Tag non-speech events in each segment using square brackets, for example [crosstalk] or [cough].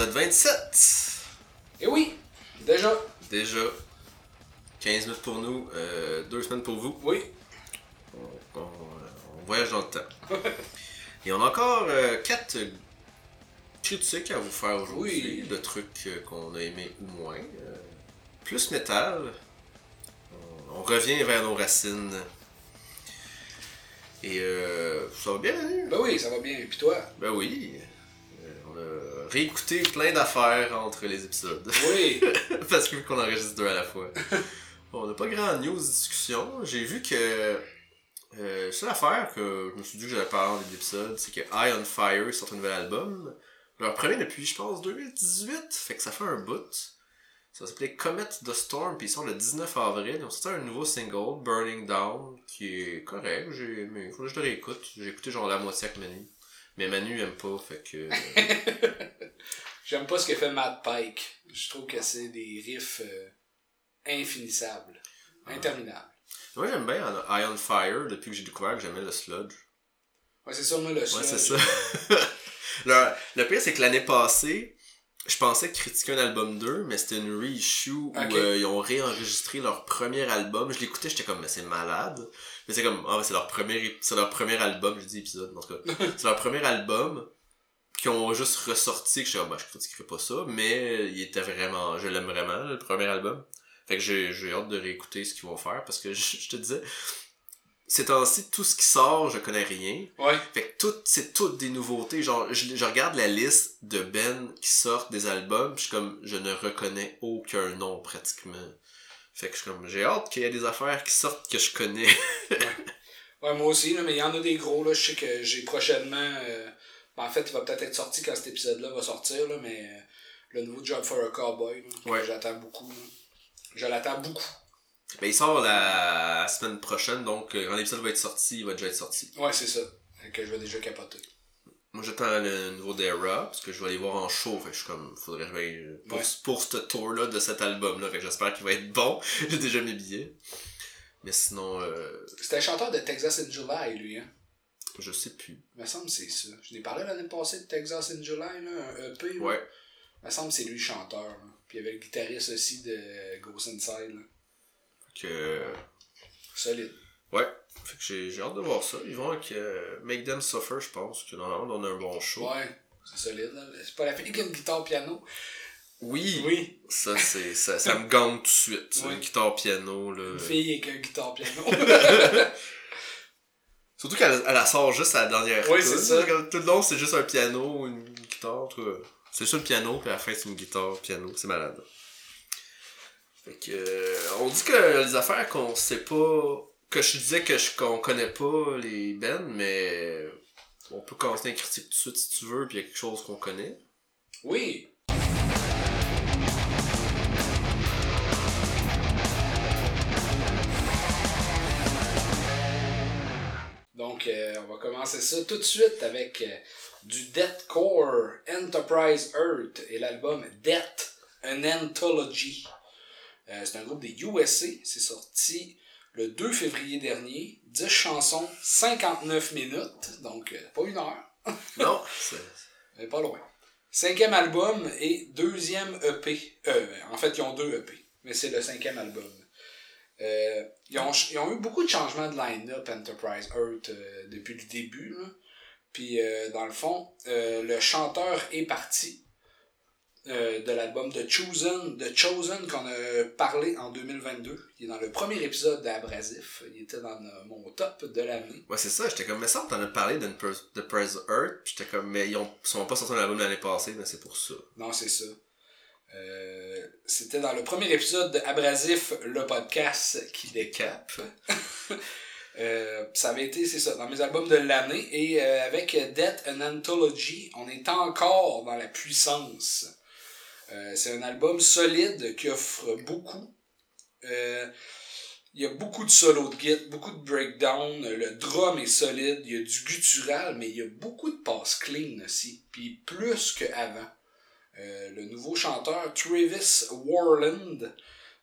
Épisode 27. Et oui, déjà. Déjà. 15 minutes pour nous, euh, 2 semaines pour vous. Oui. On, on- on voyage dans le temps. [laughs] Et on a encore 4 critiques à vous faire aujourd'hui, Oui. de trucs euh, qu'on a aimés ou moins. Euh, plus métal. On, on revient vers nos racines. Et euh, ça va bien, Manu? Ben oui, ça va bien. Et puis toi? Ben oui. Réécouté plein d'affaires entre les épisodes. Oui. [laughs] Parce que vu qu'on enregistre deux à la fois. [laughs] Bon, on n'a pas grand news discussion. J'ai vu que. Euh, seule affaire que je me suis dit que j'allais parler en début d'épisode, c'est que Eye on Fire sort un nouvel album. Leur premier depuis, je pense, 2018. Fait que ça fait un bout. Ça s'appelait Comet the Storm, puis ils sortent le 19 avril. Ils ont sorti un nouveau single, Burning Down, qui est correct. J'ai aimé. Faut que je le réécoute. J'ai écouté genre la moitié avec Manu. Mais Manu aime pas, fait que. [laughs] J'aime pas ce que fait Matt Pike. Je trouve que c'est des riffs euh, infinissables. Interminables. Moi j'aime bien Eye on Fire depuis que j'ai découvert que j'aimais le sludge. Ouais, c'est ça, moi, le Ouais, sludge. c'est ça. [laughs] le, le pire, c'est que l'année passée, je pensais critiquer un album 2, mais c'était une reissue où euh, ils ont réenregistré leur premier album. Je l'écoutais, j'étais comme, mais c'est malade. Mais c'est comme, ah, c'est leur premier, c'est leur premier album, je dis épisode, en tout cas. [laughs] c'est leur premier album qui ont juste ressorti, que je suis comme, bah, je critiquerai pas ça, mais il était vraiment, je l'aime vraiment, le premier album. Fait que j'ai, j'ai hâte de réécouter ce qu'ils vont faire, parce que je, [laughs] je te disais, ces temps-ci, tout ce qui sort, je connais rien. Ouais. Fait que tout, c'est toutes des nouveautés. Genre, je, je regarde la liste de Ben qui sortent des albums, pis je suis comme, je ne reconnais aucun nom pratiquement. Fait que je suis comme, j'ai hâte qu'il y ait des affaires qui sortent que je connais. [laughs] Ouais, moi aussi, là, mais il y en a des gros, là. Je sais que j'ai prochainement. euh, ben, en fait, il va peut-être être sorti quand cet épisode-là va sortir, là, mais euh, le nouveau Job for a Cowboy, là, que Ouais. j'attends beaucoup. Je l'attends beaucoup. Ben, il sort la semaine prochaine, donc euh, quand l'épisode va être sorti, il va déjà être sorti. Ouais, c'est ça. Que je vais déjà capoter. Moi, j'attends le nouveau d'Era, parce que je vais aller voir en show. Fait que je suis comme, faudrait que je vais- pour, Ouais. pour ce tour-là de cet album-là. Fait que j'espère qu'il va être bon. [laughs] J'ai déjà mes billets. Mais sinon, euh, C'était un chanteur de Texas in July, lui, hein. je sais plus. Il me semble que c'est ça. Je n'ai parlé l'année passée de Texas in July, là, un EP. là. Ouais. Il me semble que c'est lui le chanteur. là. Puis il y avait le guitariste aussi de Ghost Inside. là. Fait que, Solide. Ouais, fait que j'ai hâte de voir ça. Ils vont avec euh, Make Them Suffer, je pense, que normalement on a un bon show. Ouais, c'est solide. là. C'est pas la fille qui a une guitare piano. Oui, Oui. ça c'est [laughs] ça, ça me gagne tout de suite. Une guitare piano là. Une fille avec une guitare piano. [laughs] Surtout qu'elle elle la sort juste à la dernière tune. c'est ça. Tout le long c'est juste un piano une guitare. tout, C'est juste le piano, puis à la fin c'est une guitare, piano. C'est malade. Fait que euh, on dit que les affaires qu'on sait pas. Que je disais que je qu'on connaît pas les bands, mais on peut commencer une critique tout de suite si tu veux, puis il y a quelque chose qu'on connaît. oui. Donc, euh, on va commencer ça tout de suite avec euh, du Deathcore Enterprise Earth et l'album Death, an Anthology. Euh, c'est un groupe des USA. C'est sorti le 2 février dernier. 10 chansons, 59 minutes. Donc, euh, pas une heure. Non, [laughs] c'est. Mais pas loin. Cinquième album et deuxième EP. Euh, en fait, ils ont deux EP, mais c'est le cinquième album. Euh, ils, ont, ils ont eu beaucoup de changements de line-up Enterprise Earth depuis le début. là. Puis, dans le fond, le chanteur est parti euh, de l'album The Chosen, The Chosen qu'on a parlé en 2022. Il est dans le premier épisode d'Abrasif. Il était dans euh, mon top de l'année. Ouais, c'est ça, j'étais comme, mais ça, t'en as parlé de The Press Earth, j'étais comme, mais ils ont, sont pas sortis un album l'année passée, mais c'est pour ça. Non, c'est ça. Euh, C'était dans le premier épisode de Abrasif, le podcast qui décape. [laughs] Euh, ça avait été, c'est ça, dans mes albums de l'année. Et euh, avec Death and Anthology, on est encore dans la puissance. Euh, c'est un album solide qui offre beaucoup. Euh, il y a beaucoup de solo de git, beaucoup de breakdown, le drum est solide, il y a du guttural, mais il y a beaucoup de passes clean aussi, puis plus qu'avant. Euh, le nouveau chanteur Travis Warland,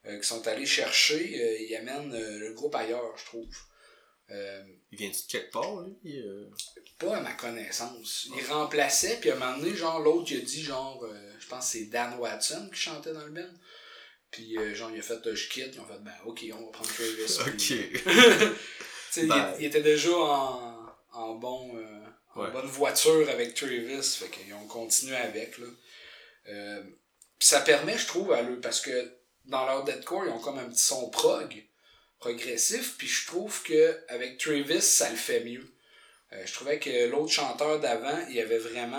qui sont allés chercher, il amène le groupe ailleurs, je trouve. Euh, il vient-tu de quelque part, lui euh? Pas à ma connaissance. Il remplaçait, puis à un moment donné, genre, l'autre, il a dit, genre, euh, je pense que c'est Dan Watson qui chantait dans le band. Puis, genre, il a fait, je quitte. Ils ont fait, ben, ok, on va prendre Travis. ok. [laughs] ben... il, était déjà en, en bon. en bonne voiture avec Travis. Fait qu'ils ont continué avec, là. ça permet, je trouve, à eux, parce que dans leur deadcore, ils ont comme un petit son prog progressif, puis je trouve que avec Travis, ça le fait mieux. Euh, je trouvais que l'autre chanteur d'avant, il avait vraiment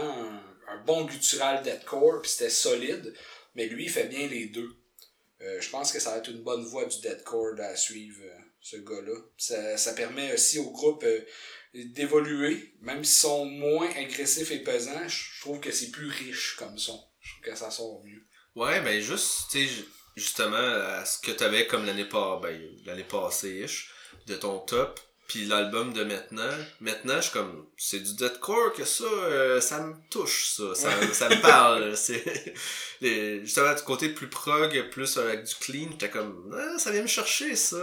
un, bon guttural deadcore, puis c'était solide, mais lui, il fait bien les deux. Euh, je pense que ça va être une bonne voix du deadcore à suivre, euh, ce gars-là. Ça, ça, permet aussi au groupe d'évoluer, même s'ils sont moins agressifs et pesants, je trouve que c'est plus riche comme son. Je trouve que ça sort mieux. Ouais, ben juste, tu sais, justement à ce que tu avais comme l'année pas ben, l'année passée de ton top puis l'album de maintenant. Maintenant je suis comme c'est du deathcore que ça euh, ça me touche ça. Ça, me [laughs] parle c'est [laughs] justement du côté plus prog plus avec du clean j'étais comme ah, ça vient me chercher ça.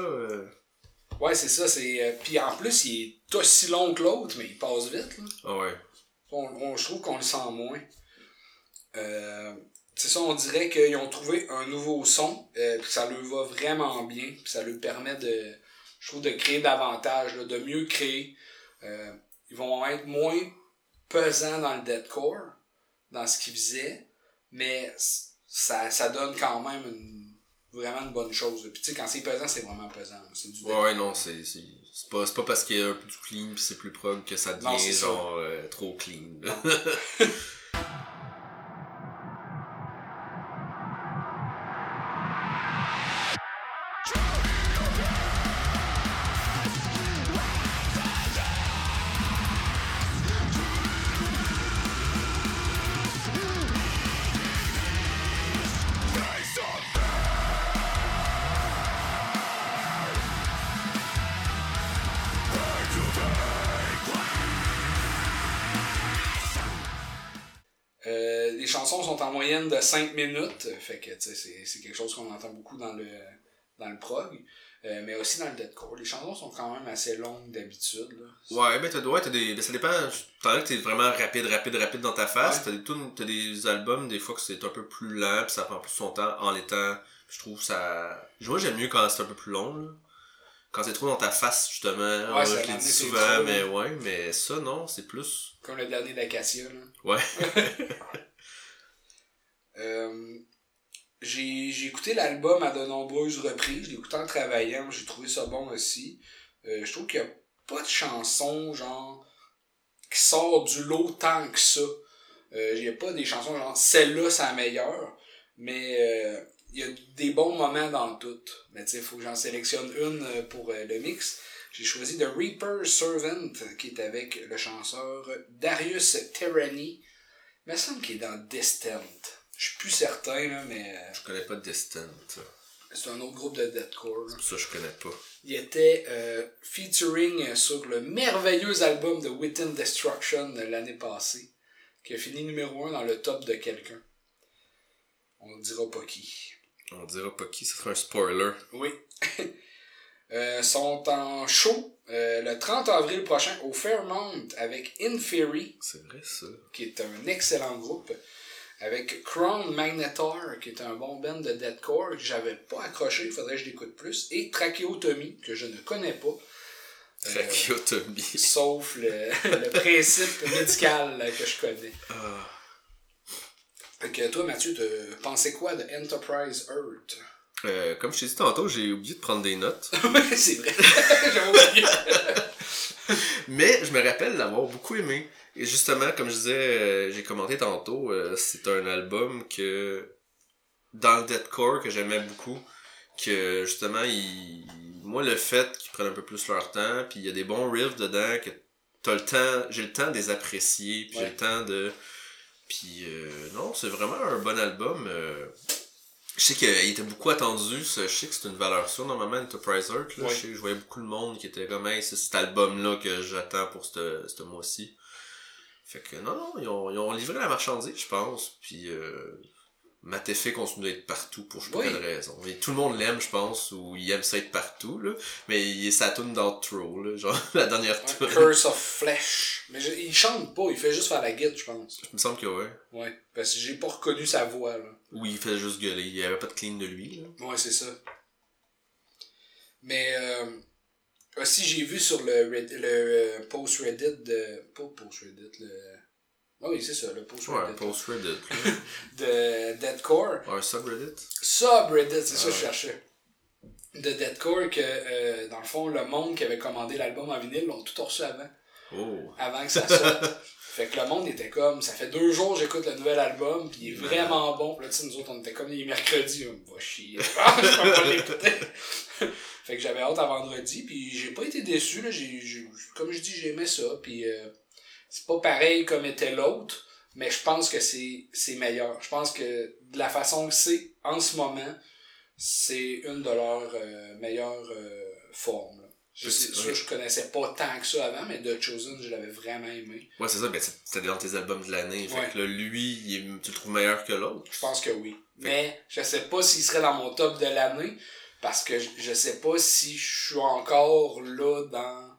Ouais c'est ça c'est euh, puis en plus il est aussi long que l'autre mais il passe vite là. Ah ouais. On, je trouve qu'on le sent moins. Euh, c'est ça, on dirait qu'ils ont trouvé un nouveau son, euh, puis ça leur va vraiment bien, puis ça leur permet de, je trouve, de créer davantage, de mieux créer. Euh, ils vont être moins pesants dans le deadcore, dans ce qu'ils faisaient, mais ça, ça donne quand même une, vraiment une bonne chose. Puis tu sais, quand c'est pesant, c'est vraiment pesant. C'est du ouais, non, c'est, c'est, pas, pas parce qu'il y a un peu du clean puis c'est plus prog que ça devient genre euh, trop clean. [laughs] en moyenne de 5 minutes. Fait que c'est quelque chose qu'on entend beaucoup dans le, dans le prog. Euh, mais aussi dans le deadcore. Les chansons sont quand même assez longues d'habitude. Ouais, mais t'as ouais, des. Ben, ça dépend. T'as que t'es vraiment rapide, rapide, rapide dans ta face. T'as des, des albums, des fois, que c'est un peu plus lent, puis ça prend plus son temps en l'étant. Je trouve ça. Moi, j'aime mieux quand c'est un peu plus long. Là. Quand c'est trop dans ta face, justement. Ouais, je l'ai dit souvent, mais ouais, mais ça, non, c'est plus. Comme le dernier d'Acacia, Ouais. [laughs] [laughs] Euh, j'ai écouté l'album à de nombreuses reprises. Je l'ai écouté en travaillant. J'ai trouvé ça bon aussi. Euh, je trouve qu'il n'y a pas de chanson, genre, qui sort du lot tant que ça. Euh, il n'y a pas des chansons genre, celle-là, c'est la meilleure. Mais il y a des bons moments dans tout. Mais tu sais, il faut que j'en sélectionne une pour le mix. J'ai choisi The Reaper Servant, qui est avec le chanteur Darius Terrani. Il me semble qu'il est dans Distant. Je suis plus certain, là, mais. Je connais pas Distant. C'est un autre groupe de deathcore. Ça je connais pas. Il était euh, featuring sur le merveilleux album de Within Destruction de l'année passée, qui a fini numéro 1 dans le top de quelqu'un. On ne dira pas qui. On dira pas qui, ce sera un spoiler. Oui. [laughs] euh, sont en show euh, le 30 avril prochain au Fairmount avec Inferi. C'est vrai ça. Qui est un excellent groupe avec Crown Magnetar, qui est un bon band de deathcore que j'avais pas accroché, il faudrait que je l'écoute plus, et Trachéotomie, que je ne connais pas. Euh, Trachéotomie. [laughs] sauf le, le, principe médical que je connais. Ah. Fait que toi, Mathieu, tu pensais quoi de Enterprise Earth? Euh, comme je t'ai dit tantôt, j'ai oublié de prendre des notes. [laughs] c'est vrai. [laughs] J'avais oublié. Mais je me rappelle l'avoir beaucoup aimé. Et justement, comme je disais, euh, j'ai commenté tantôt, euh, c'est un album que dans le deathcore que j'aimais beaucoup, que justement, il, moi le fait qu'ils prennent un peu plus leur temps, puis il y a des bons riffs dedans que t'as le temps, j'ai le temps de les apprécier, puis j'ai le temps de, puis euh, non, c'est vraiment un bon album. Je sais qu'il était beaucoup attendu, je sais que c'est une valeur sûre normalement Enterprise Earth. Là. Je, voyais beaucoup de monde qui était comme hey, c'est cet album-là que j'attends pour ce mois-ci. Fait que non, non, ils ont, ils ont livré la marchandise, je pense. Puis euh, Matefé continue d'être partout pour je sais pas Oui. quelle raison. Tout le monde l'aime, je pense, ou il aime ça être partout, là. Mais il est sa tune d'outro, là. Genre, [laughs] la dernière tune. Curse of Flesh. Mais je- il chante pas, il fait juste faire la guitare, je pense. Il me semble que ouais. Ouais. Parce que j'ai pas reconnu sa voix, là. Ou il fait juste gueuler. Il y avait pas de clean de lui, là. Ouais, c'est ça. Mais euh, aussi, j'ai vu sur le, Red- le euh, post Reddit de. Pas post Reddit, le. Ah oui, c'est ça, le post Ouais, Reddit. post Reddit, [laughs] de Deadcore. Ouais, un subreddit. Subreddit, c'est ça que Ah je cherchais. De Deadcore, que euh, dans le fond, le monde qui avait commandé l'album en vinyle l'ont tout reçu avant. Oh. avant que ça sorte. [laughs] fait que le monde était comme, ça fait deux jours que j'écoute le nouvel album, puis il est vraiment bon. Puis là, tu sais, nous autres, on était comme les mercredis, on va chier. Ah, [laughs] je peux pas l'écouter. Fait que j'avais hâte à vendredi, puis j'ai pas été déçu, là. J'ai, j'ai- comme je dis, j'ai aimé ça, puis euh, c'est pas pareil comme était l'autre, mais je pense que c'est, c'est meilleur. Je pense que de la façon que c'est en ce moment, c'est une de leurs euh, meilleures euh, formes. là. Je sais, Ouais. sûr, je connaissais pas tant que ça avant, mais The Chosen, je l'avais vraiment aimé. Ouais, c'est ça, ben c'est- c'était dans tes albums de l'année. Ouais. Fait que là, lui, il est- tu le trouves meilleur que l'autre. Je pense que oui. Mais je sais pas s'il serait dans mon top de l'année, parce que je, je sais pas si je suis encore là dans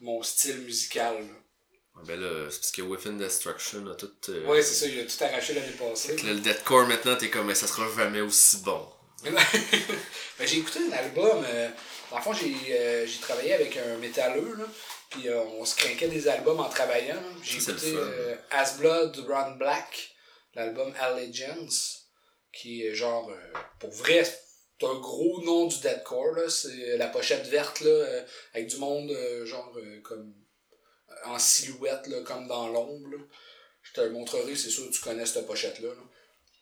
mon style musical. là. Ben là, c'est parce que Within Destruction a tout. euh, Ouais, c'est ça, il a tout arraché l'année passée. Là, le deathcore maintenant, t'es comme, mais ça sera jamais aussi bon. [laughs] Ben, j'ai écouté un album. Euh, dans le fond, j'ai euh, j'ai travaillé avec un métalleux, là, puis euh, on se craquait des albums en travaillant. là. J'ai Ça, écouté As Blood Run Black, l'album Allegiance, qui est genre, pour vrai, un gros nom du deathcore. là. C'est la pochette verte, là, euh, avec du monde, euh, genre, euh, comme en silhouette, là, comme dans l'ombre. Je te le montrerai, c'est sûr que tu connais cette pochette-là. là.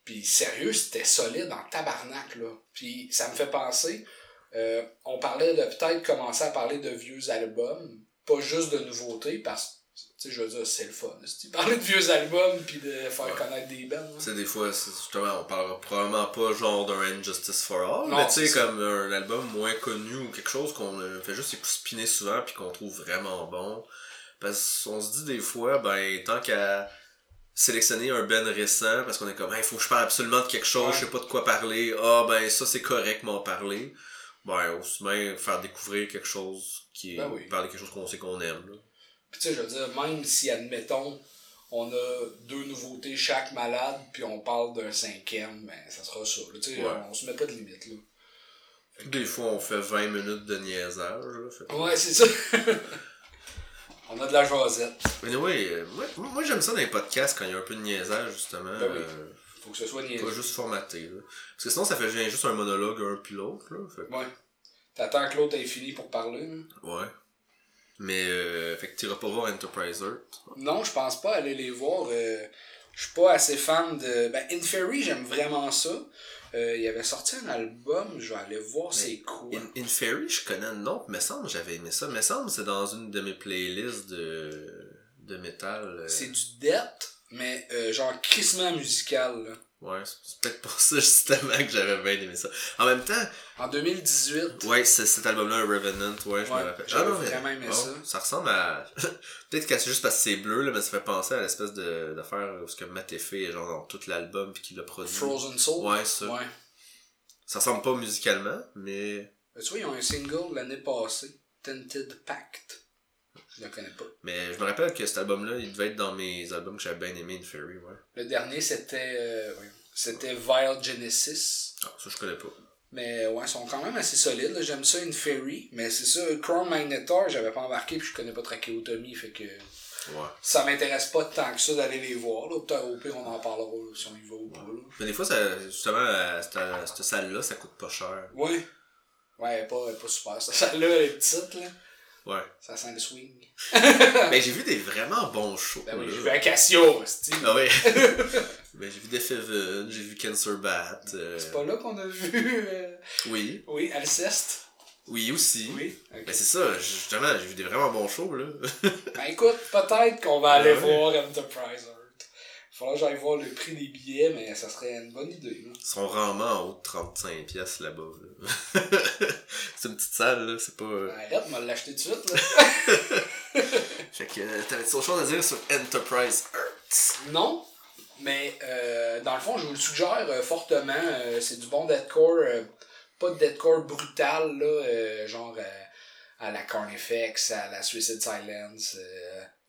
Puis sérieux, c'était solide en tabarnak, là. Puis ça me fait penser, euh, on parlait de peut-être commencer à parler de vieux albums, pas juste de nouveautés, parce sais, je veux dire, c'est le fun. c'est- [laughs] Parler de vieux albums, puis de faire Ouais. connaître des bands. Tu sais, des fois, justement, on parlera probablement pas genre d'un Injustice for All, Non, mais tu sais, comme un album moins connu ou quelque chose qu'on euh, fait juste spinner souvent puis qu'on trouve vraiment bon. Parce qu'on se dit des fois, ben, tant qu'à sélectionner un ben récent, parce qu'on est comme, il faut que je parle absolument de quelque chose, Ouais. je sais pas de quoi parler, ah ben, ça c'est correct m'en parler. Ben, aussi bien faire découvrir quelque chose qui est, Ben oui. parler de quelque chose qu'on sait qu'on aime, là. Puis tu sais, je veux dire, même si, admettons, on a deux nouveautés chaque malade, puis on parle d'un cinquième, ben ça sera ça. là. Tu sais, Ouais. on se met pas de limite, là. Que- Des fois, on fait 20 minutes de niaisage, là. fait Ouais, c'est ça. [laughs] on a de la jasette. Mais anyway, euh, moi, moi j'aime ça dans les podcasts quand il y a un peu de niaisage, justement. Ben oui. euh, Faut que ce soit niaiseux. pas juste formaté. Là. Parce que sinon, ça fait juste un monologue un puis l'autre. Là. Fait Ouais. T'attends que l'autre ait fini pour parler. là. ouais. Mais, euh, fait que t'iras pas voir Enterprise Earth. Non, je pense pas aller les voir. euh, je suis pas assez fan de. Ben, Inferi, j'aime vraiment ça. Euh, il avait sorti un album, je vais aller voir c'est quoi. In, Inferi, je connais le nom, mais semble que j'avais aimé ça. Mais semble c'est dans une de mes playlists de, de métal. euh, C'est du death, mais euh, genre crissement musical. là. Ouais, c'est peut-être pour ça justement que j'avais bien aimé ça. En même temps, En 2018. Ouais, c'est cet album-là, Revenant, ouais, je Ouais, me rappelle. mais- vraiment aimé ça. Ça ressemble à. [laughs] Peut-être que c'est juste parce que c'est bleu, là, mais ça fait penser à l'espèce de d'affaire où ce que Matt fait est genre dans tout l'album puis qu'il l'a produit. Frozen Soul? Ouais, ça. Ouais. Ça ressemble pas musicalement, mais. Tu vois, ils ont un single l'année passée, Tinted Pact. Je le connais pas. Mais je me rappelle que cet album-là, il devait être dans mes albums que j'avais bien aimé, Inferi, ouais. Le dernier, c'était euh, ouais, c'était Vile Genesis. Ah, ça, je connais pas. Mais ouais, ils sont quand même assez solides. J'aime ça, une Fairy. Mais c'est ça, Chrome Magnetar, j'avais pas embarqué, puis je connais pas Tracheotomie, fait que Ouais. ça m'intéresse pas tant que ça d'aller les voir. Là. Au pire, on en parlera là, si on y va ou pas. Là. Mais des fois, ça, justement, à cette, à cette salle-là, ça coûte pas cher. Ouais. Ouais, elle est pas, elle est pas super. Ça, celle-là, elle est petite, là. Ouais. Ça sent le swing. Mais [laughs] j'ai vu des vraiment bons shows. Ben oui, j'ai vu Acacia, c'est Ah oui. [laughs] ben, j'ai vu Death Heaven, j'ai vu Cancer Bat. euh, C'est pas là qu'on a vu. euh, Oui. Oui, Alceste. Oui, aussi. Oui. Ben c'est ça, justement, j'ai vu des vraiment bons shows, là. [laughs] Ben écoute, peut-être qu'on va aller Ouais. voir Enterprise Earth. Il faudra que j'aille voir le prix des billets, mais ça serait une bonne idée. là. Ils sont rarement en haut de 35 pièces là-bas, là. [laughs] c'est une petite salle, là, c'est pas... euh, Arrête, on va l'acheter tout de suite. Là. [laughs] Fait que, euh, t'avais autre chose à dire sur Enterprise Earth? non, Mais euh, dans le fond, je vous le suggère euh, fortement. Euh, c'est du bon deathcore. euh, pas de deathcore brutal, là, genre à la Carnifex, à la Suicide Silence,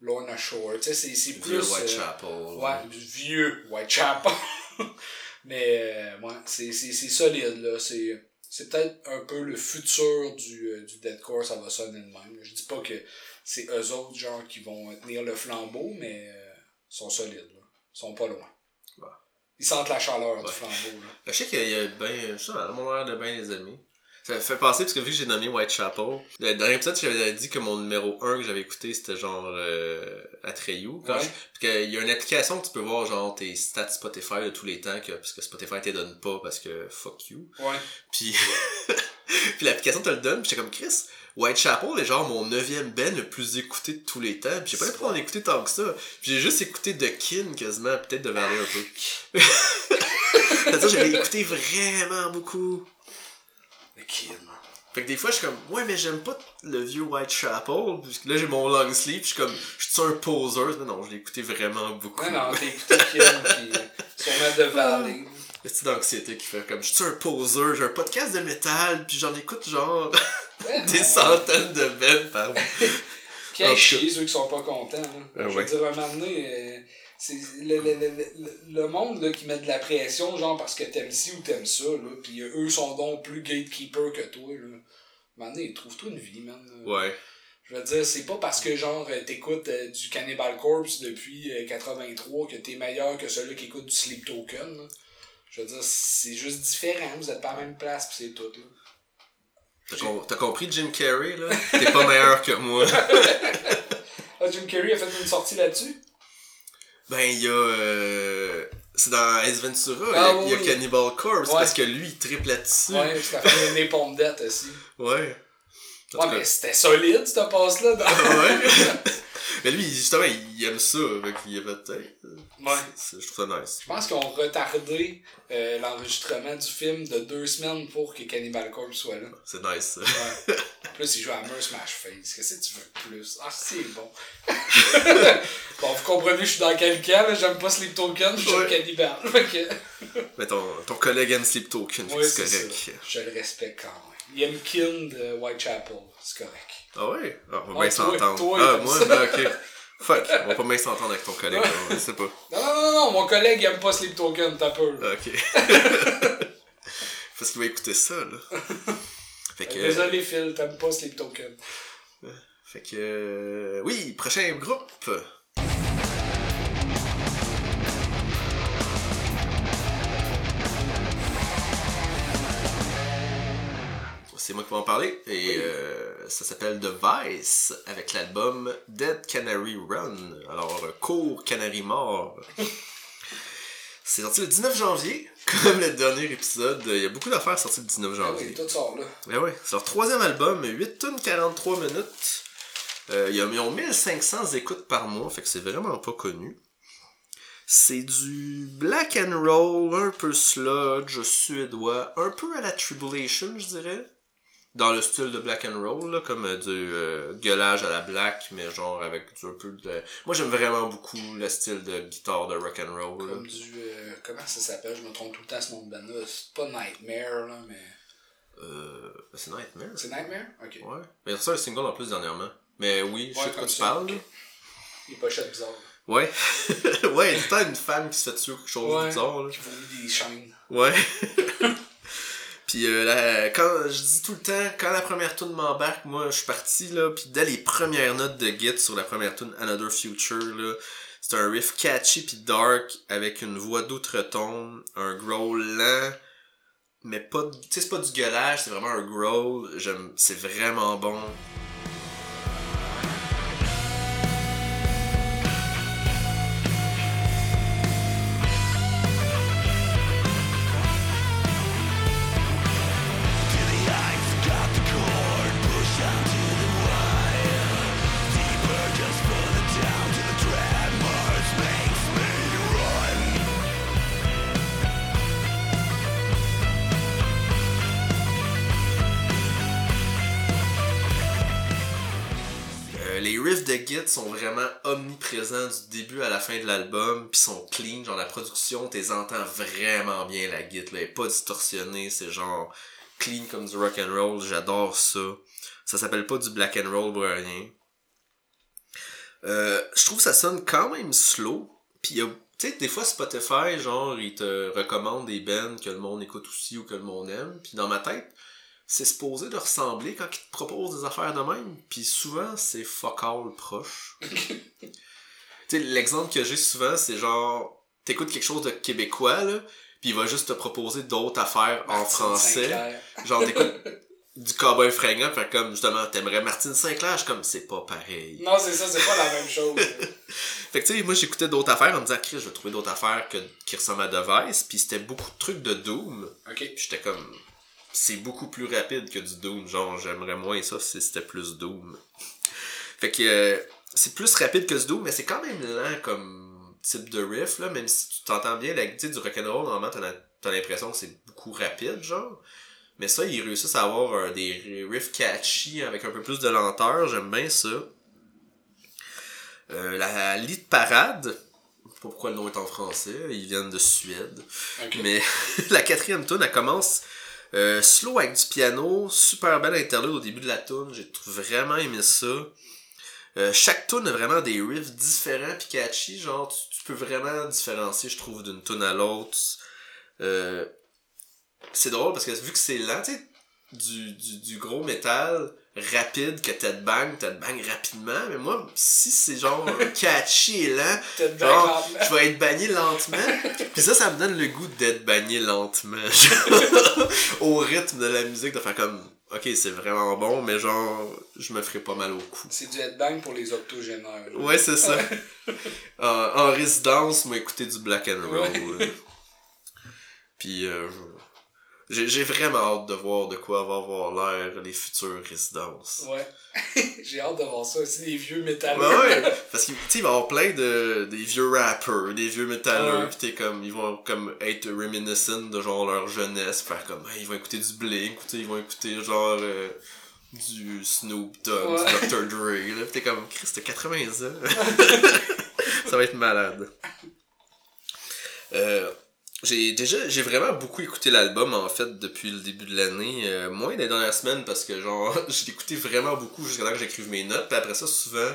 Lorna Shore. Tu sais, c'est, c'est Vieux plus. euh, Whitechapel. Ouais, du vieux Whitechapel. [laughs] Mais euh, ouais, c'est, c'est, c'est solide, là. C'est, c'est peut-être un peu le futur du, euh, du deathcore, ça va sonner de même. Je dis pas que c'est eux autres, genre, qui vont tenir le flambeau, mais euh, ils sont solides, là. Ils sont pas loin. Ouais. Ils sentent la chaleur Ouais. du flambeau, là. Je sais qu'il y a je sais pas, mon de bien les amis. Ça me fait penser, parce que vu que j'ai nommé Whitechapel, le dernier épisode, j'avais dit que mon numéro 1 que j'avais écouté, c'était genre euh, Atreyu. Quand Ouais. je- Parce qu'il y a une application que tu peux voir genre tes stats Spotify de tous les temps, que, parce que Spotify te donne pas parce que fuck you. Ouais. Puis, [laughs] puis l'application te le donne, puis j'étais comme Chris. Whitechapel est genre mon neuvième band le plus écouté de tous les temps. Puis j'ai pas l'impression d'en écouter tant que ça. Puis j'ai juste écouté The Kin quasiment, peut-être de varier un peu. C'est-à-dire [laughs] j'avais écouté vraiment beaucoup. Kid. Fait que des fois, je suis comme, ouais, mais j'aime pas le vieux Whitechapel. Puis là, j'ai mon long sleeve, je suis comme, je suis un poser. Mais non, je l'ai écouté vraiment beaucoup. Ouais, non, t'as écouté Kid, [laughs] pis sûrement de Valley. C'est d'anxiété qui fait comme, je suis un poser, j'ai un podcast de métal, puis j'en écoute genre [laughs] Ouais, des centaines de bands par [laughs] Qui aillent En tout chier ceux qui sont pas contents. Là. Ah je ouais. veux dire, un moment donné, euh, c'est le, le, le, le, monde là, qui met de la pression, genre parce que t'aimes ci ou t'aimes ça, là, pis eux sont donc plus gatekeeper que toi. Là. Donné, trouve-toi une vie, man. Ouais. Je veux dire, c'est pas parce que genre euh, t'écoutes euh, du Cannibal Corpse depuis euh, 83 que t'es meilleur que celui qui écoute du Sleep Token. là. Je veux dire, c'est juste différent, vous êtes pas à la même place pis c'est tout. Là. T'as com- t'as compris Jim Carrey, là? T'es pas meilleur que moi. [laughs] Ah, Jim Carrey a fait une sortie là-dessus? Ben, il y a. Euh... C'est dans Ace Ventura, Ah il y a, il y a oui. Cannibal Corpse, Ouais. parce que lui, il triple là-dessus. Ouais, parce qu'elle fait une épombe dette aussi. Ouais. Ouais, mais c'était solide, cette passe-là. dans- [laughs] ouais. Mais lui, justement, il aime ça. Fait qu'il avait peut-être. Ouais. Je trouve ça nice. Je pense qu'ils ont retardé euh, l'enregistrement du film de deux semaines pour que Cannibal Corpse soit là. C'est nice, ça. Ouais. En plus, il joue à Mer Smash Face. Qu'est-ce que tu veux de plus? Ah, c'est bon. [laughs] bon, vous comprenez, je suis dans quel cas, là. J'aime pas Sleep Token, j'aime Ouais. Cannibal. [laughs] Que- Mais ton, ton collègue aime Sleep Token, Ouais, c'est correct. ça. Je le respecte quand même. Yemkin de Whitechapel, c'est correct. Ah ouais? Ah, on va bien s'entendre. Ah, moi, ben, ok. Fuck, on va pas bien s'entendre avec ton collègue, je sais pas. Non, non, non, non, mon collègue il aime pas Sleep Token, t'as peur. là. Ok. [laughs] Parce qu'il va écouter ça, là. Fait que. Désolé, Phil, t'aimes pas Sleep Token. Fait que. euh, Oui, prochain groupe. C'est moi qui vais en parler. Et euh, ça s'appelle The Vice avec l'album Dead Canary Run. Alors, euh, court canary mort. [laughs] C'est sorti le 19 janvier, comme le dernier épisode. Il y a beaucoup d'affaires sorties le 19 Ah janvier. oui, tout sort là. Ben ouais, c'est leur troisième album, 8 tonnes 43 minutes. Euh, ils ont 1500 écoutes par mois, fait que c'est vraiment pas connu. C'est du black and roll, un peu sludge, suédois, un peu à la Tribulation, je dirais. Dans le style de black and roll, là, comme euh, du euh, gueulage à la black, mais genre avec du, un peu de... Moi j'aime vraiment beaucoup le style de guitare de rock and roll. là. Comme du. euh, comment ça s'appelle? Je me trompe tout le temps ce nom de band là. C'est pas Nightmare là, mais. Euh, c'est Nightmare. C'est Nightmare? Ok. Ouais. Mais ça un single en plus dernièrement. Mais oui, je sais de quoi tu ça, parles. Les [laughs] pochettes bizarres. Ouais. [laughs] ouais, il y a tout le temps une femme qui se fait tuer quelque chose de Ouais. bizarre. Là. Qui vomit des chaînes. Ouais. [laughs] puis euh, là, quand je dis tout le temps, quand la première tune m'embarque, moi je suis parti là, puis dès les premières notes de Git sur la première tune Another Future là, c'est un riff catchy puis dark avec une voix d'outre-tombe, un growl lent, mais pas, tu sais c'est pas du gueulage, c'est vraiment un growl. J'aime, c'est vraiment bon. Fin de l'album, puis sont clean, genre la production, t'es entends vraiment bien la Git, là, elle est pas distorsionnée, c'est genre clean comme du rock and roll, j'adore ça. Ça s'appelle pas du black and roll pour rien. Euh, je trouve ça sonne quand même slow, puis tu sais, des fois Spotify, genre, il te recommande des bands que le monde écoute aussi ou que le monde aime, puis dans ma tête, c'est supposé de ressembler quand ils te proposent des affaires de même. Puis souvent, c'est fuck all proche. [laughs] tu sais, l'exemple que j'ai souvent, c'est genre, t'écoutes quelque chose de québécois, là, puis il va juste te proposer d'autres affaires en français. Genre, t'écoutes [laughs] du cowboy fringant, fait comme, justement, t'aimerais Martine Sinclair, je comme, c'est pas pareil. Non, c'est ça, c'est pas la même chose. [laughs] fait que, tu sais, moi, j'écoutais d'autres affaires en me disant, Chris, je vais trouver d'autres affaires que, qui ressemblent à Device, puis c'était beaucoup de trucs de Doom. Ok. Puis j'étais comme, c'est beaucoup plus rapide que du Doom. Genre, j'aimerais moins ça si c'était plus Doom. Fait que euh, c'est plus rapide que du Doom, mais c'est quand même lent comme type de riff, là, même si tu t'entends bien la du rock'n'roll, normalement, t'as, t'as l'impression que c'est beaucoup rapide, genre. Mais ça, ils réussissent à avoir euh, des riffs catchy avec un peu plus de lenteur, j'aime bien ça. Euh, la lead parade, je sais pas pourquoi le nom est en français, ils viennent de Suède. Mais [laughs] la quatrième tune, elle commence euh, slow avec du piano, super belle interlude au début de la tune, j'ai vraiment aimé ça. Euh, chaque tune a vraiment des riffs différents pis catchy, genre tu, peux vraiment différencier je trouve d'une tune à l'autre. Euh, c'est drôle parce que vu que c'est lent, tu sais, du, du, du gros métal, rapide que Ted Bang, Ted Bang rapidement. Mais moi, si c'est genre [laughs] catchy et lent, genre, je vais être banni lentement. [laughs] Puis ça, ça me donne le goût d'être banni lentement. [laughs] au rythme de la musique, de faire comme, ok, c'est vraiment bon, mais genre, je me ferai pas mal au cou. C'est du headbang pour les octogénaires. Ouais, c'est ça. [laughs] en résidence, moi, écouter du black and roll. Puis, euh, j'ai vraiment hâte de voir de quoi va avoir l'air les futures résidences. Ouais. [laughs] J'ai hâte de voir ça aussi, les vieux métalleux. ouais, [laughs] parce qu'il va y avoir plein de des vieux rappers, des vieux métalleux, pis t'es comme, ils vont comme être reminiscent de genre leur jeunesse, faire comme, ils vont écouter du Blink, ils vont écouter genre euh, du Snoop Dogg, du Dr. Dre, là, pis t'es comme, Christ, t'as 80 ans. [laughs] ça va être malade. Euh, j'ai déjà j'ai vraiment beaucoup écouté l'album en fait depuis le début de l'année euh, moins les dernières semaines parce que genre [laughs] j'ai écouté vraiment beaucoup jusqu'à temps que j'écrive mes notes. Puis après ça souvent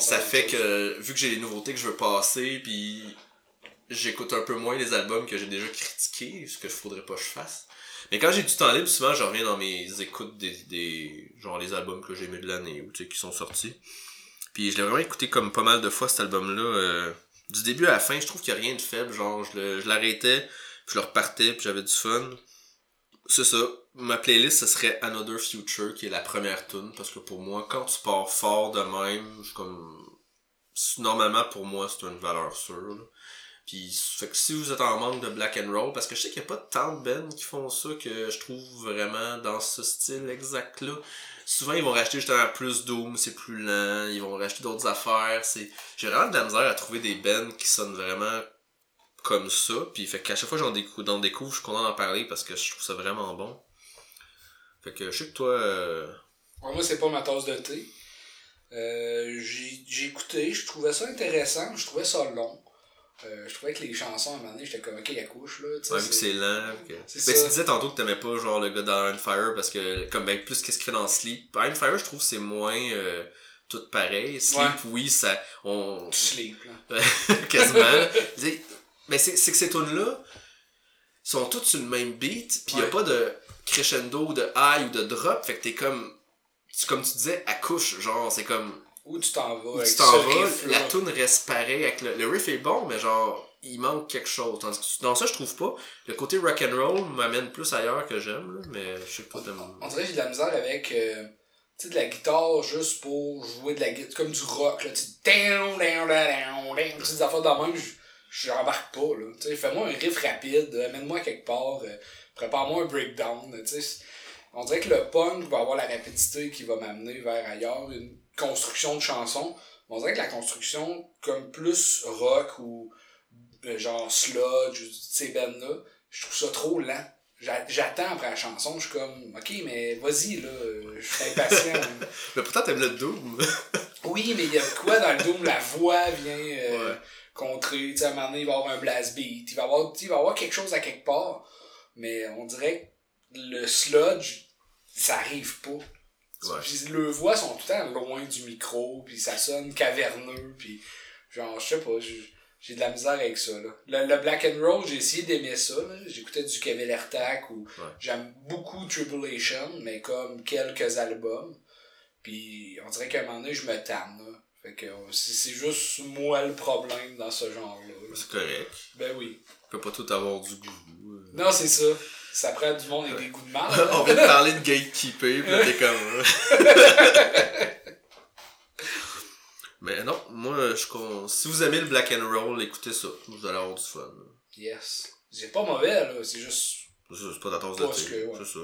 ça fait que vu que j'ai les nouveautés que je veux passer puis j'écoute un peu moins les albums que j'ai déjà critiqués ce que je faudrait pas que je fasse. Mais quand j'ai du temps libre souvent je reviens dans mes écoutes des, des genre les albums que j'ai aimés de l'année ou tu sais qui sont sortis. Puis je l'ai vraiment écouté comme pas mal de fois cet album là euh, du début à la fin, je trouve qu'il n'y a rien de faible. Genre, je l'arrêtais, puis je le repartais, puis j'avais du fun. C'est ça. Ma playlist, ce serait Another Future, qui est la première tune, parce que pour moi, quand tu pars fort de même, je comme... Normalement, pour moi, c'est une valeur sûre. Puis, fait que si vous êtes en manque de black and roll, parce que je sais qu'il n'y a pas tant de bands qui font ça que je trouve vraiment dans ce style exact-là souvent ils vont racheter justement plus Doom, c'est plus lent, ils vont racheter d'autres affaires, c'est j'ai vraiment de la misère à trouver des bands qui sonnent vraiment comme ça, puis fait qu'à chaque fois que j'en découvre, découvre, je suis content d'en parler parce que je trouve ça vraiment bon. Fait que je sais que toi euh... moi c'est pas ma tasse de thé. Euh, j'ai écouté, je trouvais ça intéressant, je trouvais ça long. Euh, je trouvais que les chansons, à un moment donné, j'étais comme, ok, il couche, là. Ouais, vu que c'est lent. Mais ben, tu disais tantôt que t'aimais pas, genre, le gars d'Iron Fire, parce que, comme, ben, plus qu'est-ce qu'il fait dans Sleep. Iron Fire, je trouve c'est moins, euh, tout pareil. Sleep, oui, ça, on... Sleep, là. [laughs] Quasiment. [laughs] mais c'est que ces tunes-là sont toutes sur le même beat, pis y a pas de crescendo, de high ou de drop, fait que t'es comme, comme tu disais, à couche, genre, c'est comme, où tu t'en vas. Où tu t'en vas, la tune reste pareil. Avec le, le, riff est bon, mais genre, il manque quelque chose. dans ça, je trouve pas. Le côté rock'n'roll m'amène plus ailleurs que j'aime, mais je sais pas. On, dirait que j'ai de la misère avec. Euh, tu sais, de la guitare juste pour jouer de la guitare, comme du rock, là, tu down, down, down, down, des affaires de même, j'embarque pas, là, tu sais, fais-moi un riff rapide, amène-moi quelque part, euh, prépare-moi un breakdown, tu sais, on dirait que le punk va avoir la rapidité qui va m'amener vers ailleurs, une construction de chansons. On dirait que la construction, comme plus rock ou euh, genre sludge ou ces bands-là, je trouve ça trop lent. J'attends après la chanson, je suis comme, ok, mais vas-y, là, je suis impatient. [laughs] mais pourtant, t'aimes le Doom. [laughs] Oui, mais il y a quoi dans le Doom, la voix vient euh, Ouais. contrer. Tu sais, à un moment donné, il va y avoir un blast beat. Il va y avoir, tu sais, il va y avoir quelque chose à quelque part. Mais on dirait que le sludge, ça arrive pas. Ouais. Puis le voix sont tout le temps loin du micro, puis ça sonne caverneux, puis genre, je sais pas, j'ai- de la misère avec ça, là. Le, le Black and Roll, j'ai essayé d'aimer ça, là. J'écoutais du Kevin Airtac ou Ouais. j'aime beaucoup Tribulation, mais comme quelques albums. Puis on dirait qu'à un moment donné, je me tanne, là. Fait que euh, c'est juste moi le problème dans ce genre-là. là. C'est correct. Ben oui. On peut pas tout avoir du goût. euh. Non, c'est ça. Ça prend du monde avec des goûts de mal. [laughs] On vient de parler de gatekeeper, pis là, t'es comme. euh. [laughs] Mais non, moi, je con... si vous aimez le black and roll, écoutez ça. Vous allez avoir du fun. Yes. C'est pas mauvais, là. C'est juste C'est pas ta tasse de thé. ouais. C'est ça.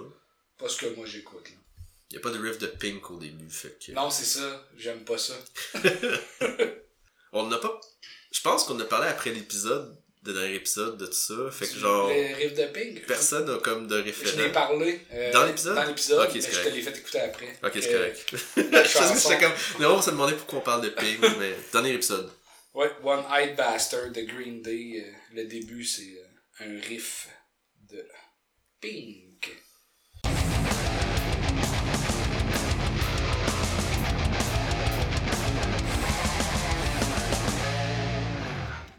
pas ce que moi j'écoute, là. Y a pas de riff de Pink au début, fait que. Non, c'est ça. J'aime pas ça. [laughs] On n'a pas. Je pense qu'on a parlé après l'épisode, le dernier épisode de tout ça. Fait que genre. Les riffs de Pink. Personne n'a comme de Je l'ai parlé. euh, Dans l'épisode? Dans l'épisode, Ok, mais je te l'ai fait écouter après. Ok, c'est Euh, correct. Je [laughs] sais que comme. Non, on s'est demandé pourquoi on parle de Pink, [laughs] mais dernier épisode. Ouais, One Eyed Bastard de Green Day. euh, le début, c'est un riff de Pink.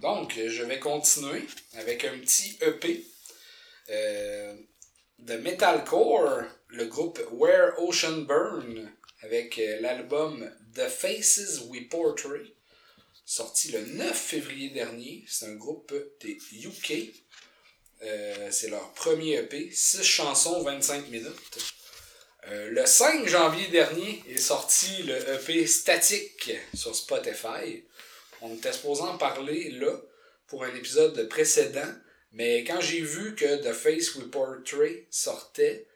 Donc, euh, je vais continuer avec un petit EP euh, de metalcore, le groupe Where Ocean Burn, avec euh, l'album The Faces We Portray sorti le 9 février dernier. C'est un groupe des UK. C'est leur premier EP. 6 chansons, 25 minutes. Le 5 janvier dernier est sorti le EP Static sur Spotify. On était supposé en parler là pour un épisode précédent. Mais quand j'ai vu que The Face We Portray sortait,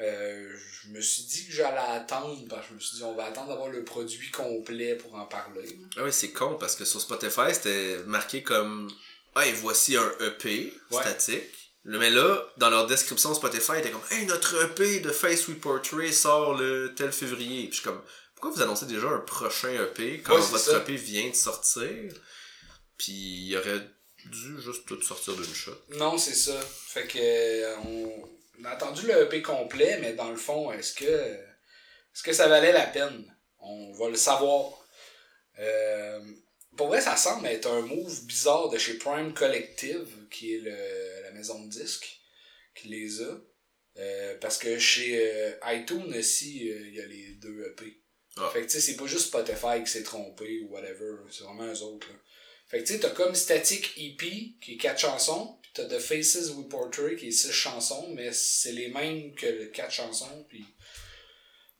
euh, je me suis dit que j'allais attendre parce que je me suis dit on va attendre d'avoir le produit complet pour en parler. Ah ouais, c'est con parce que sur Spotify, c'était marqué comme Hey, voici un EP Ouais. statique. Mais là, dans leur description Spotify, était comme Hey, notre EP de Face We Portray sort le tel février. Puis je suis comme Pourquoi vous annoncez déjà un prochain EP quand Ouais, votre ça. EP vient de sortir? Puis il aurait dû juste tout sortir d'une shot. Non, c'est ça. Fait que euh, on, on a attendu le EP complet, mais dans le fond, est-ce que est-ce que ça valait la peine? On va le savoir. Euh, pour vrai, ça semble être un move bizarre de chez Prime Collective, qui est le- la maison de disques qui les a. Euh, parce que chez euh, iTunes aussi, euh, il y a les deux EP. Ah. Fait que tu sais, c'est pas juste Spotify qui s'est trompé ou whatever, c'est vraiment eux autres. Là. Fait que tu sais, t'as comme Static EP qui est 4 chansons, puis t'as The Faces We Portray qui est 6 chansons, mais c'est les mêmes que les 4 chansons, puis.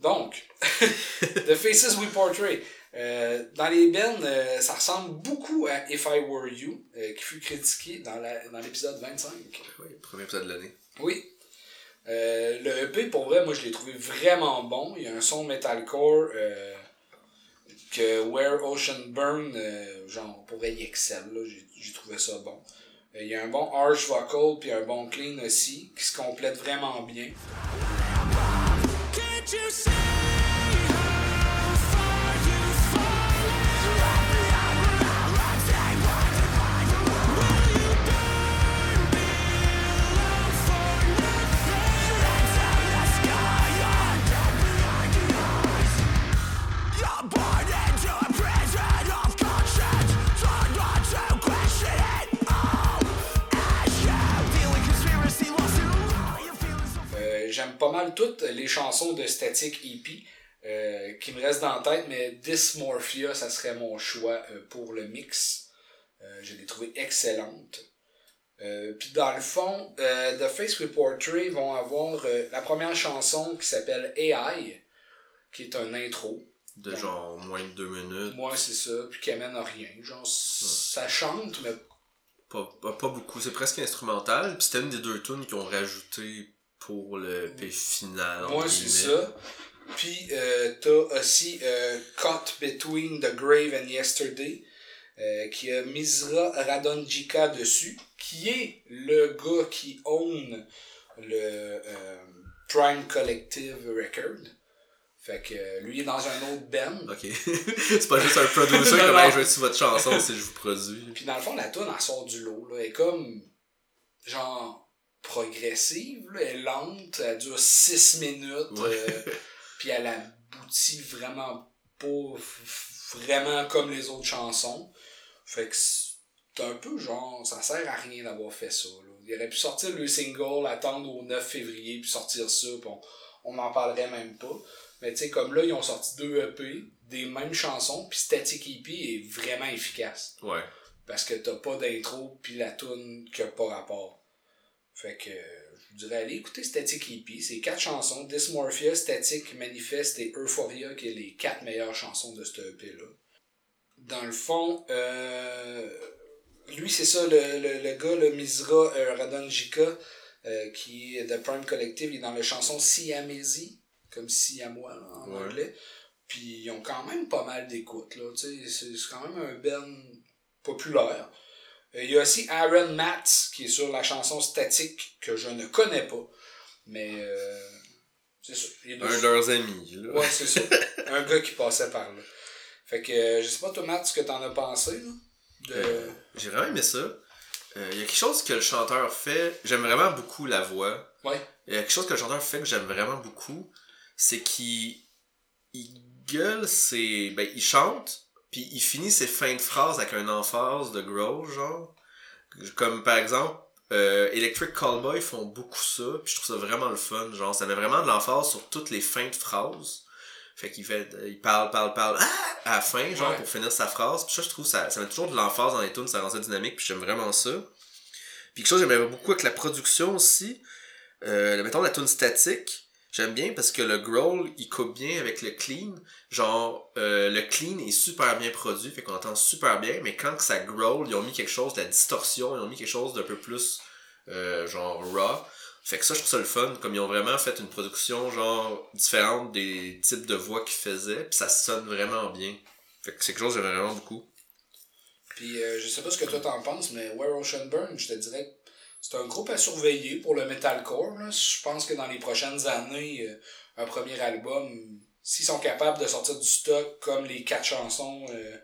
Donc, [laughs] The Faces We Portray. Euh, dans les bennes, euh, ça ressemble beaucoup à If I Were You, euh, qui fut critiqué dans la- dans l'épisode 25. Ouais, premier épisode de l'année. Oui. Euh, le EP, pour vrai, moi, je l'ai trouvé vraiment bon. Il y a un son metalcore euh, que Where Ocean Burn, euh, genre, pour vrai, il excelle. J'ai trouvé ça bon. Il y a un bon harsh vocal, puis un bon clean aussi, qui se complète vraiment bien. Mal toutes les chansons de Static EP euh, qui me restent dans la tête, mais Dysmorphia, ça serait mon choix euh, pour le mix. Euh, je l'ai trouvé excellente. Puis dans le fond, The Face We Portray vont avoir la première chanson qui s'appelle AI, qui est un intro. De genre moins de deux minutes. Moi, c'est ça, puis qui amène à rien. Genre, ça chante, mais Pas, pas, pas beaucoup. C'est presque instrumental. Puis c'était une des deux tunes qu'ils ont rajouté pour le EP final. Moi, c'est ça. Puis, euh, t'as aussi euh, Caught Between the Grave and Yesterday, euh, qui a Mizra Radonjica dessus, qui est le gars qui own le euh, Prime Collective Record. Fait que lui est dans un autre band. Ok. [laughs] c'est pas juste un producer comme je vais sur votre chanson si je vous produis? Puis dans le fond, la tune elle sort du lot. Là. Elle est comme genre progressive, là. elle est lente, elle dure 6 minutes. Ouais. euh, [laughs] puis elle aboutit vraiment pas vraiment comme les autres chansons. Fait que c'est un peu genre, ça sert à rien d'avoir fait ça. Là. Il aurait pu sortir le single, attendre au 9 février, puis sortir ça, puis on- on n'en parlerait même pas. Mais tu sais, comme là, ils ont sorti deux EP, des mêmes chansons, puis Static EP est vraiment efficace. Ouais. Parce que t'as pas d'intro, puis la tune qui a pas rapport. Fait que euh, je vous dirais, allez écouter Static EP. C'est quatre chansons. Dysmorphia, Static, Manifest et Euphoria, qui est les quatre meilleures chansons de ce EP-là. Dans le fond, euh, lui, c'est ça, le, le, le gars, le Mizra euh, Radonjika, euh, qui est de Prime Collective, il est dans la chanson Siamese, comme si à moi là, en Ouais. anglais. Puis ils ont quand même pas mal d'écoute, là. Tu sais, c'est c'est quand même un band populaire. Euh, Il y a aussi Aaron Matz qui est sur la chanson Statique que je ne connais pas. Mais euh, c'est ça. Il est Un de leurs amis, là. Ouais, c'est ça. [laughs] un gars qui passait par là. Fait que euh, je sais pas toi Matt ce que t'en as pensé là. De... Euh, J'ai vraiment aimé ça. Il y a quelque chose que le chanteur fait. J'aime vraiment beaucoup la voix. Ouais. Il y a quelque chose que le chanteur fait que j'aime vraiment beaucoup. C'est qu'il il gueule ses. Ben, il chante, puis il finit ses fins de phrases avec un emphase de growl, genre. Comme par exemple, euh, Electric Callboy font beaucoup ça, puis je trouve ça vraiment le fun. Genre, ça met vraiment de l'emphase sur toutes les fins de phrases. Fait qu'il fait, il parle, parle, parle, ah! à la fin, genre, Ouais. pour finir sa phrase. Puis ça, je trouve, ça, ça met toujours de l'emphase dans les tunes, ça rend ça dynamique, puis j'aime vraiment ça. Puis quelque chose que j'aimais beaucoup avec la production aussi, euh, mettons la tune statique, j'aime bien parce que le growl, il coupe bien avec le clean. Genre, euh, le clean est super bien produit, fait qu'on entend super bien, mais quand ça growl, ils ont mis quelque chose, de la distorsion, ils ont mis quelque chose d'un peu plus, euh, genre, raw. Fait que ça, je trouve ça le fun, comme ils ont vraiment fait une production, genre, différente des types de voix qu'ils faisaient, puis ça sonne vraiment bien. Fait que c'est quelque chose que j'aime vraiment beaucoup. Puis euh, je sais pas ce que toi t'en penses, mais Where Ocean Burn, je te dirais c'est un groupe à surveiller pour le metalcore. Là. Je pense que dans les prochaines années, euh, un premier album, s'ils sont capables de sortir du stock comme les quatre chansons euh,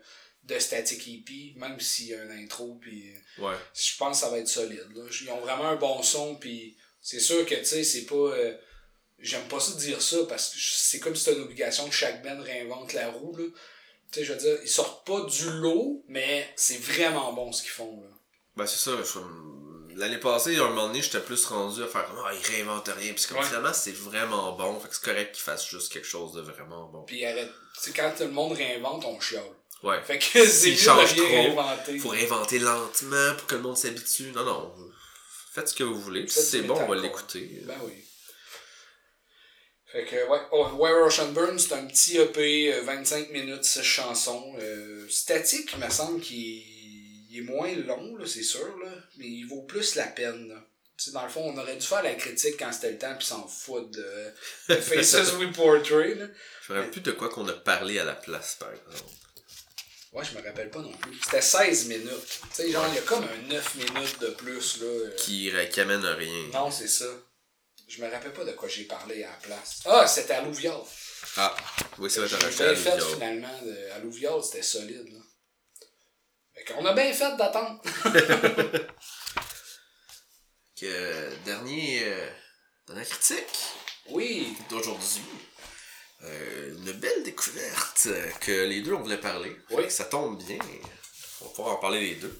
de Static EP, même s'il y a un intro, puis euh, Ouais. je pense que ça va être solide. Là. Ils ont vraiment un bon son, puis c'est sûr que, tu sais, c'est pas... euh, J'aime pas ça dire ça, parce que c'est comme si c'était une obligation que chaque band réinvente la roue, là. Tu sais, je veux dire, ils sortent pas du lot, mais c'est vraiment bon ce qu'ils font, là. Ben c'est ça, je- l'année passée, à un moment donné, j'étais plus rendu à faire comme ah, ils réinventent rien. Puis comme Ouais. finalement, c'est vraiment bon. Fait que c'est correct qu'ils fassent juste quelque chose de vraiment bon. Puis quand tout le monde réinvente, on chiale. Ouais. Fait que [laughs] c'est mieux de changent rien trop, réinventer. Faut réinventer lentement pour que le monde s'habitue. Non, non. Faites ce que vous voulez. Faites si c'est bon, on va l'écouter. Ben oui. Fait que, ouais, oh, Where Ocean Burn, c'est un petit EP, euh, 25 minutes, 6 chansons. Euh, statique, il me semble qu'il il est moins long, c'est sûr, là, mais il vaut plus la peine. Là. Dans le fond, on aurait dû faire la critique quand c'était le temps, puis s'en foutre de, de [laughs] Faces We Portrait. Là. Je me rappelle plus de quoi qu'on a parlé à la place, par exemple. Ouais, je me rappelle pas non plus. C'était 16 minutes. Tu sais, genre, il y a comme un 9 minutes de plus, là. euh. Qui, qui amène à rien. Non, c'est ça. Je me rappelle pas de quoi j'ai parlé à la place. Ah, c'était Alluvial. Ah, oui, c'est vrai, t'as racheté fait Alluvial. finalement. De... Alluvial, c'était solide. Là. Fait qu'on a bien fait d'attendre. [laughs] Que, dernier, euh, dernière critique. Oui. d'aujourd'hui. Euh, une belle découverte que les deux on voulait parler. Oui. Ça tombe bien. On va pouvoir en parler les deux.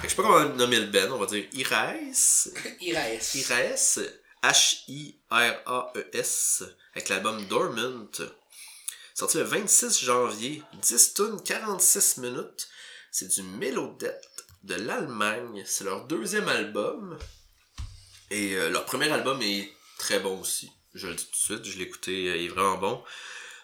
Fait que je sais pas comment nommer le Ben, on va dire Iraes. [laughs] Iraes. Iraes. H-I-R-A-E-S. Avec l'album Dormant. Sorti le 26 janvier. 10 tunes, 46 minutes. C'est du Melodette de l'Allemagne. C'est leur deuxième album. Et euh, leur premier album est très bon aussi. Je le dis tout de suite, je l'ai écouté, euh, il est vraiment bon.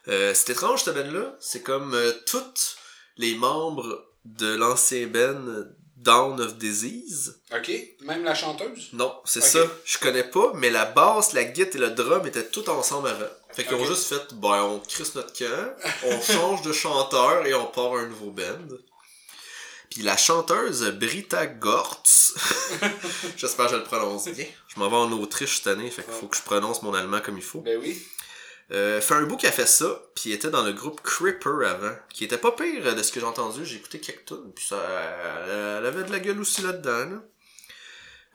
Euh, c'est étrange cette band-là. C'est comme euh, tous les membres de l'ancien band Down of Disease. Ok. Même la chanteuse? Non, c'est ça. Je connais pas, mais la basse, la guitare et le drum étaient tout ensemble avant. Fait qu'ils ont juste fait, ben, on crisse notre camp, on [laughs] change de chanteur et on part un nouveau band. Puis la chanteuse Brita Gortz, [laughs] j'espère que je le prononce bien. Je m'en vais en Autriche cette année, fait qu'il faut que je prononce mon allemand comme il faut. Ben oui. Euh, qui a fait ça, puis était dans le groupe Cripper avant, qui était pas pire euh, de ce que j'ai entendu. J'ai écouté quelques tunes, puis ça, elle, avait de la gueule aussi là-dedans. là.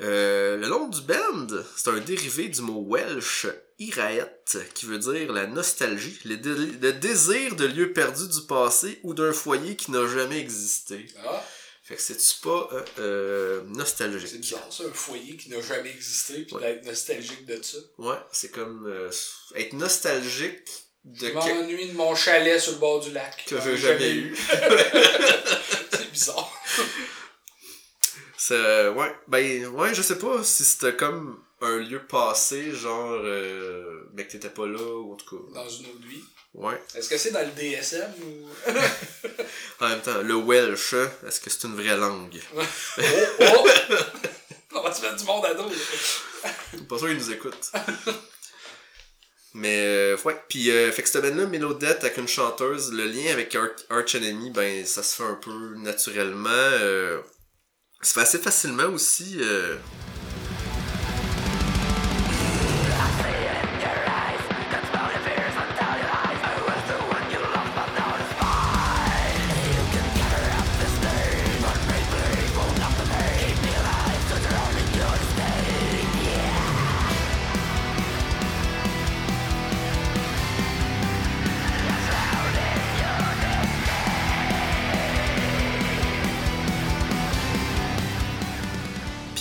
Euh, le nom du band, c'est un dérivé du mot welsh iraet, qui veut dire la nostalgie, le désir de lieux perdus du passé ou d'un foyer qui n'a jamais existé. Ah, Fait que c'est-tu pas euh, euh, c'est nostalgique? bizarre ça, un foyer qui n'a jamais existé, puis Ouais. d'être nostalgique de ça. Ouais, c'est comme euh, être nostalgique de Je que, m'ennuie de mon chalet sur le bord du lac. que j'ai ai jamais eu. [laughs] c'est bizarre. [laughs] C'est, ouais, ben, ouais, je sais pas si c'était comme un lieu passé, genre, euh, mais que t'étais pas là, ou en tout cas. Dans une autre vie. Ouais. Est-ce que c'est dans le DSM ou? [laughs] En même temps, le Welsh, est-ce que c'est une vraie langue? [laughs] oh, oh! On va se mettre du monde à dos? Pas sûr qu'ils nous écoutent. Mais, euh, ouais. Puis, euh, fait que cette band-là, Mélodette, avec une chanteuse, le lien avec Ar- Arch Enemy, ben, ça se fait un peu naturellement. Euh, ça se fait assez facilement aussi. Euh,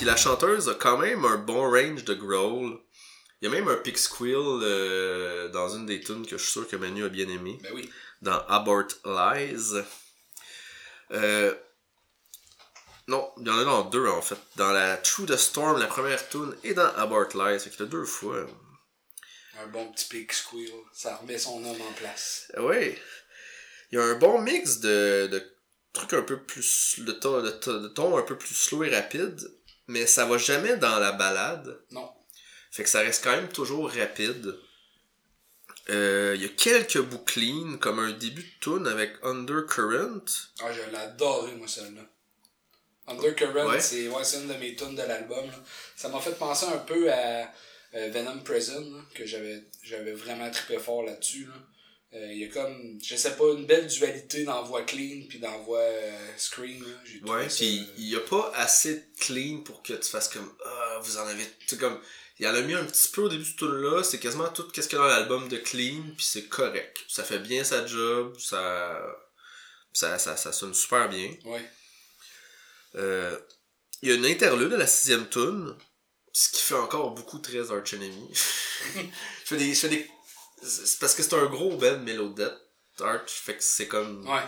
Puis la chanteuse a quand même un bon range de growl. Il y a même un pick squeal euh, dans une des tunes que je suis sûr que Manu a bien aimé. Ben oui. Dans Abort Lies. Euh, non, il y en a dans deux en fait. Dans la True the Storm, la première tune, et dans Abort Lies. Fait qu'il y a deux fois. Un bon petit pig squeal. Ça remet son homme en place. Oui. Il y a un bon mix de, de trucs un peu plus. de ton, de, ton- de ton un peu plus slow et rapide. Mais ça va jamais dans la balade. Non. Fait que ça reste quand même toujours rapide. Euh, Il y a quelques clean, comme un début de tune avec Undercurrent. Ah, je l'ai adoré, moi, celle-là. Undercurrent, Ouais. c'est ouais, une de mes tunes de l'album. Ça m'a fait penser un peu à euh, Venom Prison, là, que j'avais j'avais vraiment trippé fort là-dessus. là. Euh, Il y a comme, je sais pas, une belle dualité dans voix clean puis dans voix euh, scream. là. Ouais, puis euh, il y a pas assez de clean pour que tu fasses comme ah vous en avez tu comme il y en a mis un petit peu au début de ce tune là, c'est quasiment tout qu'est-ce qu'il y a dans l'album de clean puis c'est correct. Ça fait bien sa job, ça ça ça, ça sonne super bien. Ouais. Euh, il y a une interlude à la sixième tune, ce qui fait encore beaucoup très Arch Enemy. [laughs] je fais des, je fais des, c'est parce que c'est un gros band Melodette, Arch, fait que c'est comme, Ouais.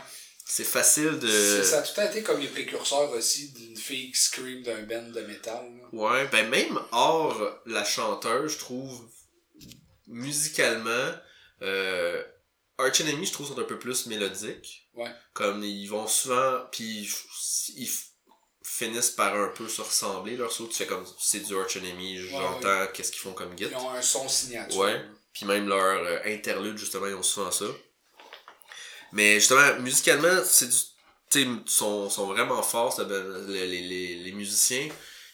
c'est facile de, Ça a tout été comme les précurseurs aussi d'une fille qui scream d'un band de métal. là. ouais, ben même hors la chanteuse, je trouve, musicalement, euh, Arch Enemy, je trouve, sont un peu plus mélodiques. Ouais. Comme ils vont souvent, puis ils finissent par un peu se ressembler leur saut. Tu fais comme c'est du Arch Enemy, j'entends qu'est-ce qu'ils font comme git. Ils ont un son signature. Ouais. Puis même leur euh, interlude, justement, ils ont souvent ça. Mais justement, musicalement, c'est du. Tu sont, sont vraiment forts, ça, ben, les, les, les, musiciens.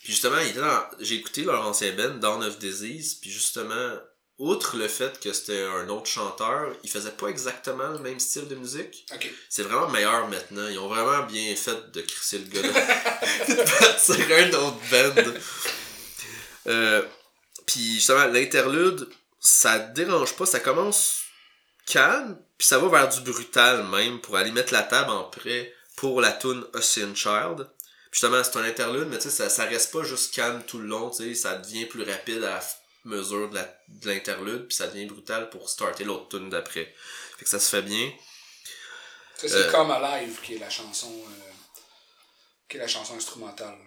Puis justement, ils étaient dans- j'ai écouté leur ancien band, Dawn of Disease, puis justement, outre le fait que c'était un autre chanteur, ils faisaient pas exactement le même style de musique. Ok. C'est vraiment meilleur maintenant. Ils ont vraiment bien fait de crisser le gars [laughs] de partir un autre band. Euh, puis justement, l'interlude, ça dérange pas. Ça commence calme, puis ça va vers du brutal même pour aller mettre la table en prêt pour la tune Ocean Child. Puis justement, c'est un interlude, mais tu sais, ça, ça reste pas juste calme tout le long, tu sais, ça devient plus rapide à mesure de l'interlude, puis ça devient brutal pour starter l'autre tune d'après. Fait que ça se fait bien. Ça, c'est Euh. Come Alive qui est la chanson. euh, qui est la chanson instrumentale.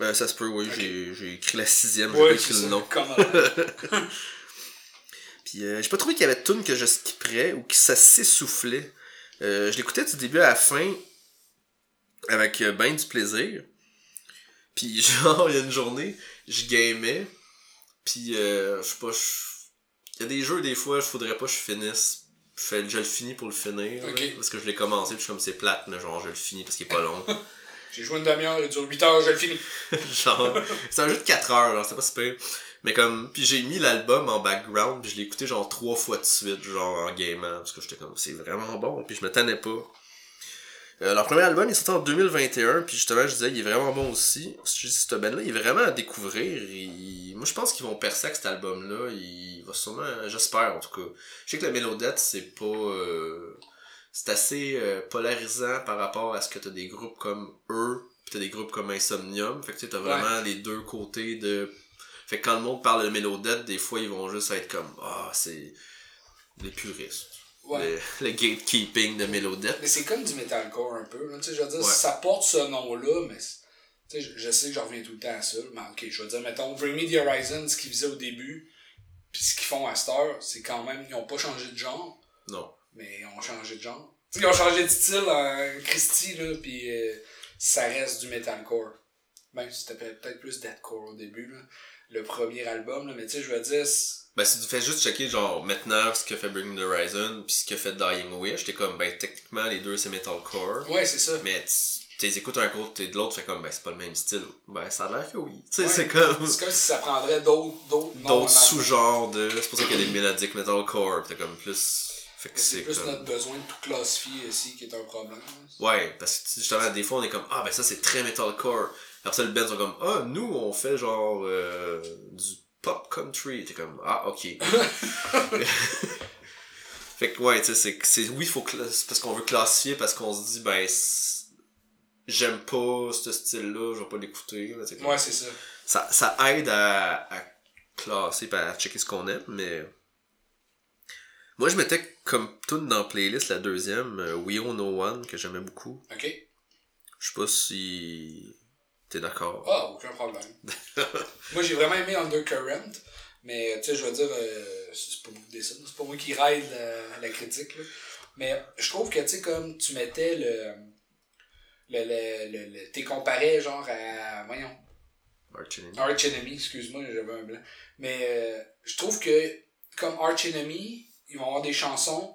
Euh, ça se peut, oui, j'ai, j'ai écrit la sixième, j'ai Ouais, pas écrit le nom. Come Alive. [laughs] Puis euh, j'ai pas trouvé qu'il y avait de tunes que je skipperais ou que ça s'essoufflait. Euh, je l'écoutais du début à la fin avec euh, ben du plaisir. Puis [laughs] genre, il y a une journée, je gamais. Puis euh, je sais pas, il y a des jeux des fois, je faudrait pas que je finisse. Je, le finis pour le finir. là, parce que je l'ai commencé, puis je suis comme c'est plate, mais genre je le finis parce qu'il est pas long. [laughs] J'ai joué une demi-heure, il dure 8 heures, je le finis. [laughs] genre, c'est un jeu de 4 heures, genre, c'est pas super. Mais comme, puis j'ai mis l'album en background, puis je l'ai écouté genre trois fois de suite, genre en gaming, parce que j'étais comme, c'est vraiment bon, puis je me tannais pas. Euh, leur premier album il est sorti en 2021, puis justement, je disais, il est vraiment bon aussi. Ce band-là, il est vraiment à découvrir. Il- Moi, je pense qu'ils vont percer avec cet album-là. Il va sûrement, j'espère en tout cas. Je sais que la Mélodette, c'est pas. euh, C'est assez euh, polarisant par rapport à ce que t'as des groupes comme eux, pis t'as des groupes comme Insomnium. Fait que tu sais, t'as vraiment les deux côtés de. Fait que quand le monde parle de Mélodette, des fois, ils vont juste être comme, ah, c'est. Les puristes. Ouais. Le, [laughs] le gatekeeping de Mélodette. Mais c'est comme du metalcore un peu. là. Tu sais, je veux dire, Ouais. ça porte ce nom-là, mais tu sais, je, je sais que j'en reviens tout le temps à ça. Mais ok, je veux dire, mettons, Bring Me the Horizon, ce qu'ils faisaient au début, puis ce qu'ils font à cette heure, c'est quand même, ils ont pas changé de genre, Non. mais ils ont changé de genre. Tu sais, ils ont changé de style en Christie, là, puis euh, ça reste du metalcore. Même si c'était peut- peut-être plus deathcore au début, là, le premier album, là, mais tu sais, je veux dire, Ben, si tu fais juste checker, genre, maintenant, ce que fait Bring Me the Horizon, puis ce que fait Dying Wish, t'es comme, ben, techniquement, les deux, c'est metalcore. ouais, c'est ça. Mais tu écoutes un côté de l'autre, fait comme, ben, c'est pas le même style. Ben, ça a l'air que oui. Tu sais, Ouais. c'est comme C'est comme si ça prendrait d'autres d'autres sous-genres de. C'est pour ça qu'il y a des mélodiques metalcore, pis t'es comme plus. Fait que C'est plus comme. notre besoin de tout classifier ici qui est un problème. Ouais, parce que justement, des fois, on est comme, ah, ben, ça, c'est très metalcore. Après ça, le band sont comme, ah, nous, on fait genre euh, du pop country. T'es comme, ah, ok. [laughs] fait que, ouais, tu sais, c'est, c'est, oui, faut parce qu'on veut classifier, parce qu'on se dit, ben, j'aime pas ce style-là, je vais pas l'écouter. Ouais, c'est ça. ça, ça aide à, à classer et à checker ce qu'on aime, mais. Moi, je mettais comme tout dans la playlist la deuxième, euh, We Own No One, que j'aimais beaucoup. Ok. Je sais pas si t'es d'accord? Ah, aucun problème. [laughs] moi, j'ai vraiment aimé Undercurrent, mais tu sais, je veux dire, euh, c'est pas beaucoup ça. C'est pas moi qui ride la, la critique, là. Mais je trouve que, tu sais, comme tu mettais le. le, le, le, le- t'es comparé, genre, à. Voyons. Arch Enemy. Arch Enemy, excuse-moi, j'avais un blanc. Mais euh, je trouve que, comme Arch Enemy, ils vont avoir des chansons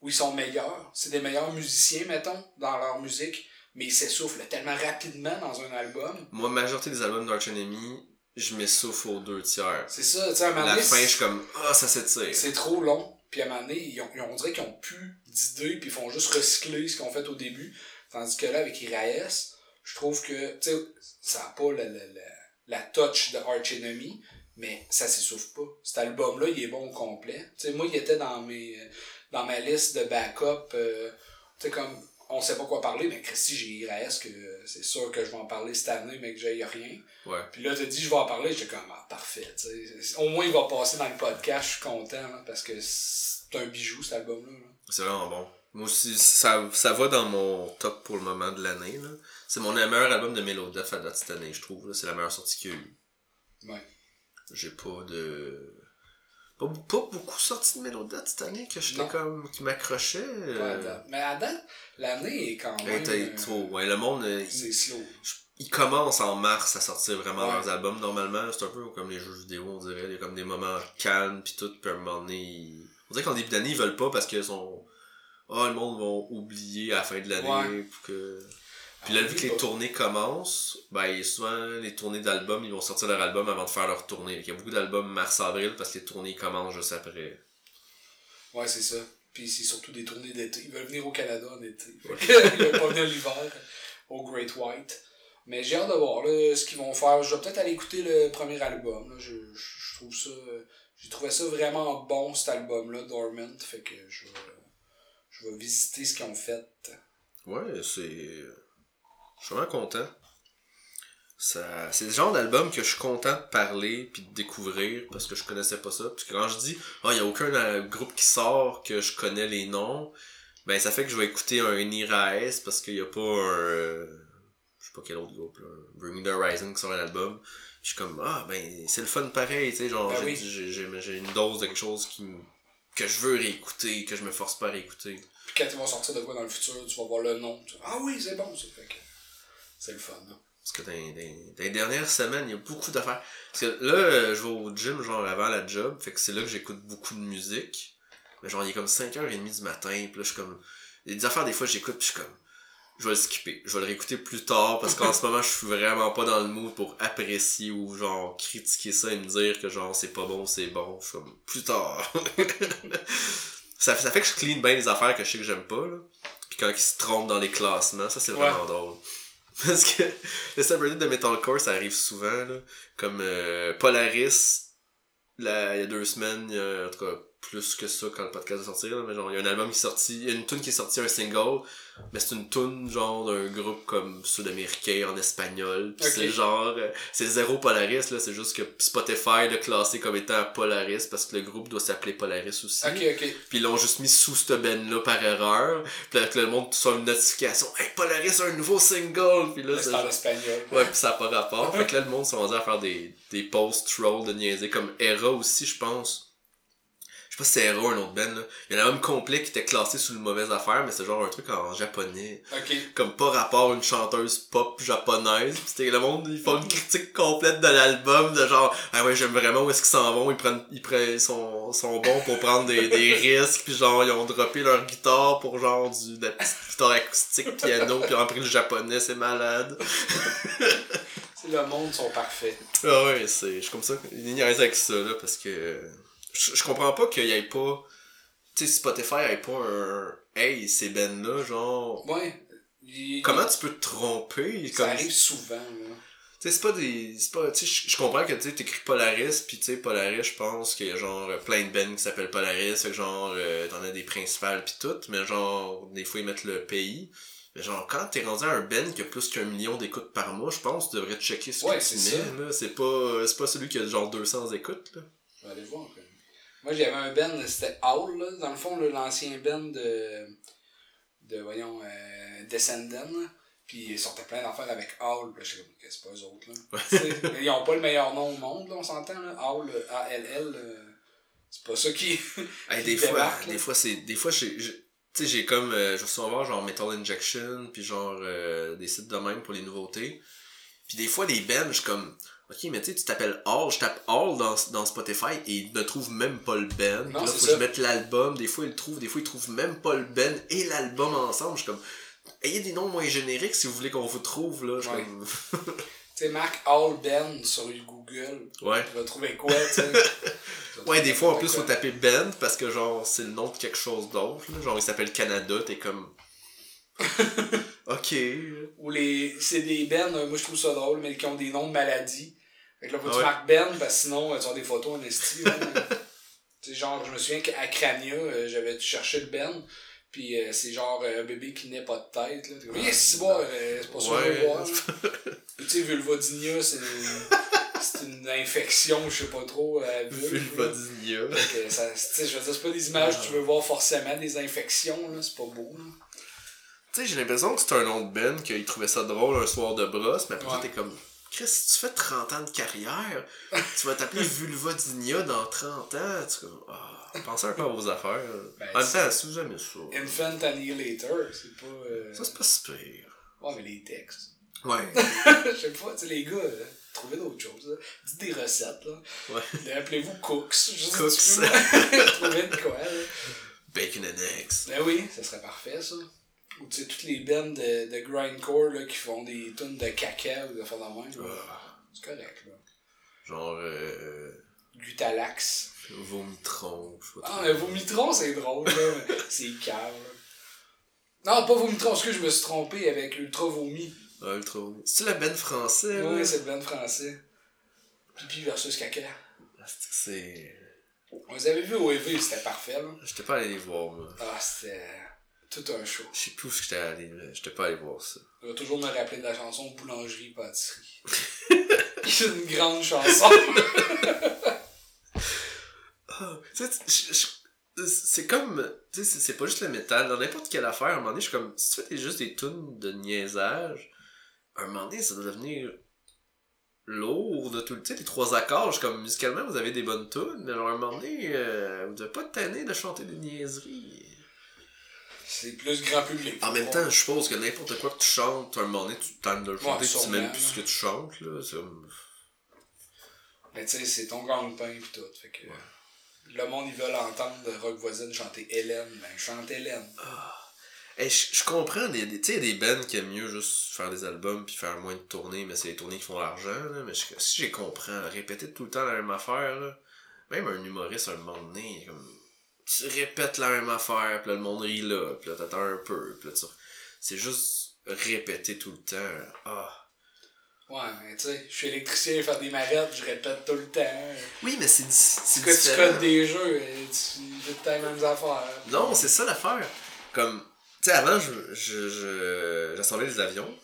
où ils sont meilleurs. C'est des meilleurs musiciens, mettons, dans leur musique, mais ils s'essoufflent tellement rapidement dans un album. Moi, majorité des albums d'Arch Enemy, je m'essouffle aux deux tiers. C'est ça, tu sais, à un moment La donné, fin, je suis comme, ah, ça s'étire. c'est trop long. Puis à un moment donné, ils ont, ils ont- on dirait qu'ils ont plus d'idées, puis ils font juste recycler ce qu'ils ont fait au début. Tandis que là, avec Iraes, je trouve que, tu sais, ça n'a pas la, la, la, la touch de Arch Enemy, mais ça s'essouffle pas. Cet album-là, il est bon au complet. Tu sais, moi, il était dans mes dans ma liste de backup. euh, tu sais, comme, on sait pas quoi parler, mais Christy, j'ai Iraes, que c'est sûr que je vais en parler cette année, mais que j'ai rien. Ouais. Puis là, t'as dit, je vais en parler, j'étais comme, ah, parfait, tu. Au moins, il va passer dans le podcast, je suis content, là, parce que c'est un bijou, cet album-là. là. C'est vraiment bon. Moi aussi, ça, ça va dans mon top pour le moment de l'année. là. C'est mon meilleur album de Melodeath à date cette année, je trouve. là. C'est la meilleure sortie qu'il y a eu. Ouais. J'ai pas de. Pas, pas beaucoup sorti de Melodeath cette année que j'étais comme. qui m'accrochait. Ouais, euh. Mais à date, l'année est quand même. euh, trop. Ouais, le monde. euh, C'est il, slow. il commence en mars à sortir vraiment Ouais. leurs albums. Normalement, c'est un peu comme les jeux vidéo, on dirait. Il y a comme des moments calmes pis tout. Puis à un moment donné. ils- On dirait qu'en début d'année, ils veulent pas parce qu'ils sont. Ah, le monde va oublier à la fin de l'année. Ouais. pour que... Puis là, vu que les tournées commencent, ben souvent les tournées d'albums, ils vont sortir leur album avant de faire leur tournée. Il y a beaucoup d'albums mars-avril parce que les tournées commencent juste après. Ouais, c'est ça. Puis c'est surtout des tournées d'été. Ils veulent venir au Canada en été. Que Ils veulent pas venir l'hiver au Great White. Mais j'ai hâte de voir là, ce qu'ils vont faire. Je vais peut-être aller écouter le premier album. Là. Je, je, je trouve ça. J'ai trouvé ça vraiment bon cet album-là, Dormant. Fait que je je vais visiter ce qu'ils ont fait. Ouais, c'est. Je suis vraiment content. Ça... C'est le genre d'album que je suis content de parler puis de découvrir parce que je connaissais pas ça. Parce que quand je dis, ah, il y a aucun euh, groupe qui sort que je connais les noms, ben ça fait que je vais écouter un Iraes parce qu'il y a pas un. euh, Je sais pas quel autre groupe, là. Bring the Horizon qui sort un album. Je suis comme, ah, ben c'est le fun pareil, tu sais, genre, Ben j'ai- oui. j'ai j'ai- j'ai une dose de quelque chose qui me- que je veux réécouter, que je me force pas à réécouter. Puis quand ils vont sortir de quoi dans le futur, tu vas voir le nom. Tu ah oui, c'est bon ça. Fait que c'est le fun. Parce que dans, dans- dans les dernières semaines, il y a beaucoup d'affaires. Parce que là, euh, je vais au gym, genre avant la job, fait que c'est là que j'écoute beaucoup de musique. Mais genre, il est comme 5h30 du matin, pis là, je suis comme. Il y a des affaires, des fois, j'écoute, pis je suis comme. je vais le skipper. Je vais le réécouter plus tard parce qu'en ce moment, je suis vraiment pas dans le mood pour apprécier ou genre critiquer ça et me dire que genre c'est pas bon, c'est bon. Je suis comme plus tard. [laughs] ça, ça fait que je clean bien les affaires que je sais que j'aime pas, là. Puis quand ils se trompent dans les classements, ça c'est vraiment Ouais. drôle. [laughs] Parce que le subreddit de Metalcore, ça arrive souvent, là. Comme euh, Polaris, là, il y a deux semaines, il y a, en tout cas, plus que ça quand le podcast va sortir, là, mais genre, il y a un album qui est sorti, il y a une tune qui est sortie, un single, mais c'est une tune genre d'un groupe comme sud-américain en espagnol, pis c'est genre, euh, c'est zéro Polaris, là, c'est juste que Spotify l'a classé comme étant Polaris parce que le groupe doit s'appeler Polaris aussi. Ok, ok. Puis ils l'ont juste mis sous cette band-là par erreur. Puis là, que le monde soit une notification. Hey, Polaris a un nouveau single! Puis là, Là, c'est en espagnol. Ouais, pis ça a pas rapport. [laughs] fait que là, le monde s'est rendu à faire des, des posts trolls de niaiser. Comme Era aussi, je pense. Pas si c'est un autre band, là. Il y a un album complet qui était classé sous une mauvaise affaire, mais c'est genre un truc en japonais. Ok. Comme pas rapport à une chanteuse pop japonaise. Pis c'était le monde, ils font une critique complète de l'album, de genre, ah ouais, j'aime vraiment où est-ce qu'ils s'en vont, ils prennent, ils prennent, ils sont, sont bons pour prendre des, des [laughs] risques, puis genre, ils ont droppé leur guitare pour genre du, de la petite guitare acoustique, piano, puis ils ont appris le japonais, c'est malade. [laughs] Le monde sont parfaits. Ah ouais, c'est, je suis comme ça, il niaise avec ça, là, parce que je, je comprends pas qu'il y ait pas, tu sais, Spotify ait pas un, hey, ces bands-là, genre, Ouais. Il- comment tu peux te tromper? Ça Comme, arrive souvent, là. Tu sais, c'est pas des. C'est pas. Tu sais, je- comprends que tu sais, t'écris Polaris, pis tu sais, Polaris, je pense qu'il y a genre plein de bands qui s'appellent Polaris, fait que genre, euh, t'en as des principales pis tout, mais genre, des fois ils mettent le pays. Mais genre, quand t'es rendu à un band qui a plus qu'un million d'écoutes par mois, je pense que tu devrais checker ce Ouais, que tu c'est mets, là. C'est pas, c'est pas celui qui a genre 200 écoutes, là. Aller voir. Moi, j'avais un band, c'était Howl, là. Dans le fond, l'ancien band de. de, voyons, euh, Descendant. Puis ils sortaient plein d'affaires avec Howl. Je sais que c'est pas eux autres, là? Ils ont pas le meilleur nom au monde, là, on s'entend, là. Howl, euh, A-L-L. euh, c'est pas ça qui. [laughs] Hey, des fois, des fois, c'est, des fois, j'ai, tu sais, j'ai comme, euh, je reçois voir genre Metal Injection, puis genre, des sites de même pour les nouveautés. Puis des fois, les bands, je suis comme, ok, mais tu sais, tu t'appelles All, je tape All dans, dans Spotify et ils ne trouvent même pas le. Puis Non, là, faut que ça. je mette l'album, des fois ils le trouvent, des fois ils trouvent même pas le band et l'album ensemble. Je suis comme, ayez des noms moins génériques si vous voulez qu'on vous trouve, là. Je Ouais. comme, [laughs] Tu sais, Marc Howl Band sur Google. ouais. Tu vas trouver quoi, tu sais? [laughs] Ouais, des fois, en plus, faut quoi. taper band parce que, genre, c'est le nom de quelque chose d'autre. Genre, il s'appelle Canada, t'es comme. [laughs] ok. Ou les. C'est des bands, euh, moi je trouve ça drôle, mais qui ont des noms de maladies. Fait que là, faut que tu marques Ben, parce que sinon, euh, tu as des photos en esti. [laughs] tu sais, genre, je me souviens qu'à Crania, euh, j'avais cherché le Ben, puis euh, c'est genre euh, un bébé qui n'est pas de tête. Là. Comme, yes, c'est bon, euh, c'est pas je veux voir. [laughs] tu sais, vulvodynia, c'est une, c'est une infection, je sais pas trop, à. Vulvodynia. Fait que ça, tu sais, je veux dire, c'est pas des images que tu veux voir forcément, des infections, là, c'est pas beau. Là. Tu sais, j'ai l'impression que c'est un nom de Ben, qu'il trouvait ça drôle un soir de brosse, mais après, Ouais. t'es comme. Chris, si tu fais 30 ans de carrière, tu vas t'appeler [laughs] Vulvodynia dans 30 ans. Tu. Ah, pensez un peu à vos affaires. Ben, en même temps, si jamais ça. Infant Annihilator, c'est pas. euh, Ça, c'est pas si pire. Ouais, mais les textes. Ouais. [laughs] Je sais pas, tu sais, les gars, euh, trouvez d'autres choses. Là. Dites des recettes, là. Ouais. Appelez-vous Cooks. Juste Cooks. [laughs] trouver de quoi, là. Bacon and eggs. Ben oui, ça serait parfait, ça. Ou tu sais, toutes les bands de, de grindcore, là, qui font des tunes de caca ou de faire de même. Ah, C'est correct, là. genre. Euh, Gutalax. Vomitron. Ah, mais Vomitron, c'est drôle, là. [laughs] c'est cave, là. Non, pas Vomitron, parce que je me suis trompé avec Ultra Vomi. Ah, ultra vomi. C'est-tu la Ben français? Oui, là? c'est le band français. Pipi versus caca. Ah, c'est- C'est. On les avait vus au EV, c'était parfait, là. J'étais pas allé les voir, moi. Ah, c'était tout un show. Je sais plus où j'étais allé, là. J'étais pas allé voir ça. Je vais toujours me rappeler de la chanson Boulangerie Pâtisserie. [laughs] C'est une grande chanson. [laughs] Ah, c'est comme. Tu sais, c'est- pas juste le métal. Dans n'importe quelle affaire, à un moment donné, je suis comme. Si tu fais juste des tunes de niaisage, à un moment donné, ça doit devenir lourd de tout le. Tu sais, les trois accords, je suis comme. Musicalement, vous avez des bonnes tunes, mais à un moment donné, euh, vous devez pas tanné de chanter des niaiseries. C'est plus grand public. En même temps, je suppose que n'importe quoi que tu chantes, à un moment donné, tu te tannes de le chanter, tu sais même plus ce que tu chantes, là. Mais tu sais, c'est ton gang-pain pis tout. Fait que. Le monde, ils veulent entendre Rock Voisine chanter Hélène. Ben, chante Hélène. Hey, je, comprends, tu sais, il y a des bands qui aiment mieux juste faire des albums puis faire moins de tournées, mais c'est les tournées qui font l'argent, là. Mais je- si j'ai compris, répéter tout le temps la même affaire, là, même un humoriste, à un moment donné, comme, tu répètes la même affaire, puis là, le monde rit là, puis là, t'attends un peu, puis là, tu... C'est juste répéter tout le temps. Ah. Ouais, mais tu sais, je suis électricien, faire des marettes, je répète tout le temps. Oui, mais c'est c'est que tu codes des jeux et tu fais tout le temps les mêmes affaires. Non, c'est ça l'affaire. Comme, tu sais, avant, je, je, je- j'assemblais des avions.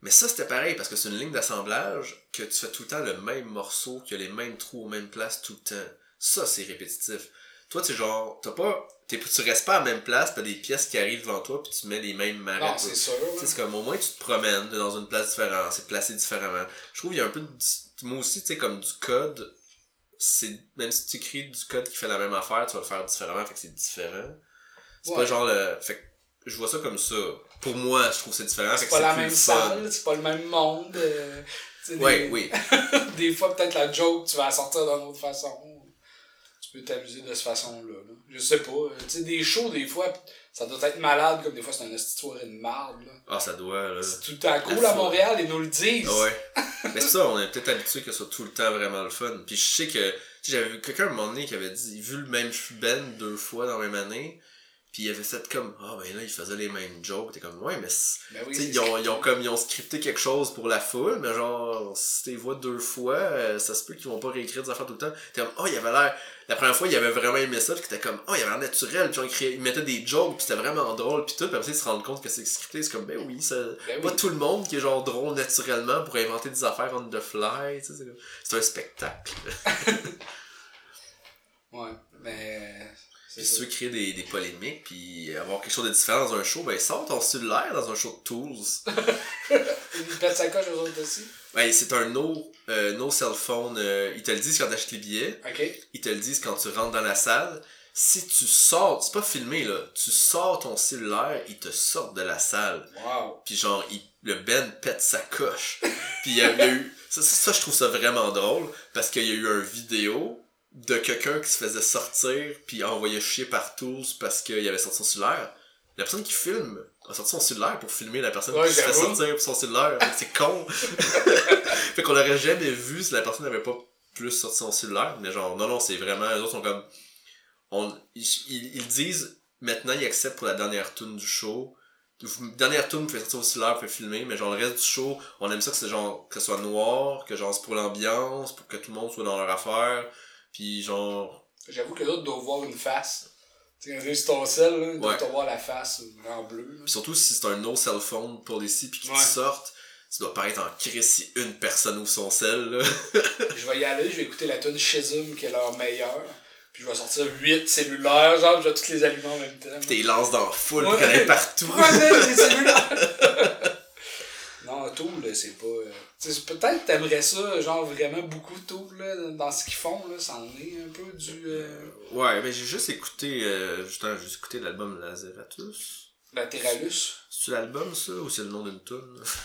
Mais ça, c'était pareil, parce que c'est une ligne d'assemblage que tu fais tout le temps le même morceau, qui a les mêmes trous aux mêmes places tout le temps. Ça, c'est répétitif. Toi, tu genre, t'as pas, t'es, tu restes pas à la même place, t'as des pièces qui arrivent devant toi, puis tu mets les mêmes. Non, c'est sûr. C'est comme au moins tu te promènes dans une place différente, c'est placé différemment. Je trouve qu'il y a un peu de. Moi aussi, tu sais, comme du code, c'est. Même si tu écris du code qui fait la même affaire, tu vas le faire différemment, fait que c'est différent. C'est Ouais. pas genre le. Fait que je vois ça comme ça. Pour moi, je trouve que c'est différent, C'est pas la même salle, c'est pas le même monde. euh, Ouais, des, oui. [laughs] des fois, peut-être la joke, tu vas la sortir d'une autre façon. Tu peux t'amuser de cette façon-là. là. Je sais pas. euh, Tu sais, des shows, des fois, ça doit être malade, comme des fois, c'est une soirée de marde. là. Ah, ça doit, là. C'est tout le temps cool à. Montréal, ils nous le disent. Ah ouais. [laughs] Mais ça, on est peut-être habitué que ce soit tout le temps vraiment le fun. Puis je sais que, tu sais, j'avais vu quelqu'un à un moment donné qui avait dit, vu le même Ben deux fois dans la même année, puis il avait fait comme, ah ben là, il faisait les mêmes jokes. T'es comme, ouais, mais Ben oui, Tu sais, c'est ils ont, ils ont comme ils ont scripté quelque chose pour la foule, mais genre si tu les vois deux fois, euh, ça se peut qu'ils vont pas réécrire des affaires tout le temps. T'es comme oh il avait l'air. La première fois il avait vraiment aimé ça, puis t'es comme oh il avait l'air naturel, puis genre, il, créait- il mettait des jokes, puis c'était vraiment drôle, puis tout, puis après ça, ils se rendent compte que c'est scripté, c'est comme ben oui, ça. Ben Pas oui. tout le monde qui est genre drôle naturellement pour inventer des affaires on the fly, c'est un spectacle. [laughs] Ouais, mais. Puis si tu veux créer des, des polémiques, puis avoir quelque chose de différent dans un show, ben sors ton cellulaire dans un show de Tools. [laughs] Ils pètent sa coche eux autres aussi. Ouais, c'est un no, euh, no cell phone. euh, ils te le disent quand t'achètes les billets. Ok. Ils te le disent quand tu rentres dans la salle. Si tu sors, c'est pas filmé là, tu sors ton cellulaire, ils te sortent de la salle. Wow. Puis genre, il- le Ben pète sa coche. Puis il y a, il y a eu. Ça, ça, ça, je trouve ça vraiment drôle parce qu'il y a eu un vidéo de quelqu'un qui se faisait sortir puis envoyé chier par tous parce qu'il avait sorti son cellulaire. La personne qui filme a sorti son cellulaire pour filmer la personne Ouais, qui se fait sortir pour son cellulaire. [laughs] C'est con. [laughs] fait qu'on l'aurait jamais vu si la personne n'avait pas plus sorti son cellulaire. Mais genre, non, non, c'est vraiment. Les autres sont comme. On, ils, ils, disent maintenant, ils acceptent pour la dernière tune du show. Dernière tune, vous pouvez sortir au cellulaire, vous pouvez filmer, mais genre le reste du show, on aime ça que c'est genre que ce soit noir, que genre c'est pour l'ambiance, pour que tout le monde soit dans leur affaire. Puis genre. J'avoue que l'autre doit voir une face. Tu sais, sur ton sel, là, il doit te voir la face en bleu. Puis surtout si c'est un no cell phone pour les ci puis Ouais. te sortent, tu dois paraître en crise si une personne ouvre son sel là. [laughs] Je vais y aller, je vais écouter la tune Shizum qui est leur meilleure. Puis je vais sortir 8 cellulaires, genre, je vais tous les allumer en même temps. Puis t'es lance dans pour Ouais. partout. Prenez les [laughs] cellulaires! Non, Tool, là, c'est pas. euh, peut-être t'aimerais ça, genre vraiment beaucoup Tool, là, dans ce qu'ils font, là, ça en est un peu du. euh, Ouais, mais j'ai juste écouté, euh, justement, j'ai juste écouté l'album Lazeratus. Latéralus. C'est l'album ça ou c'est le nom d'une tune?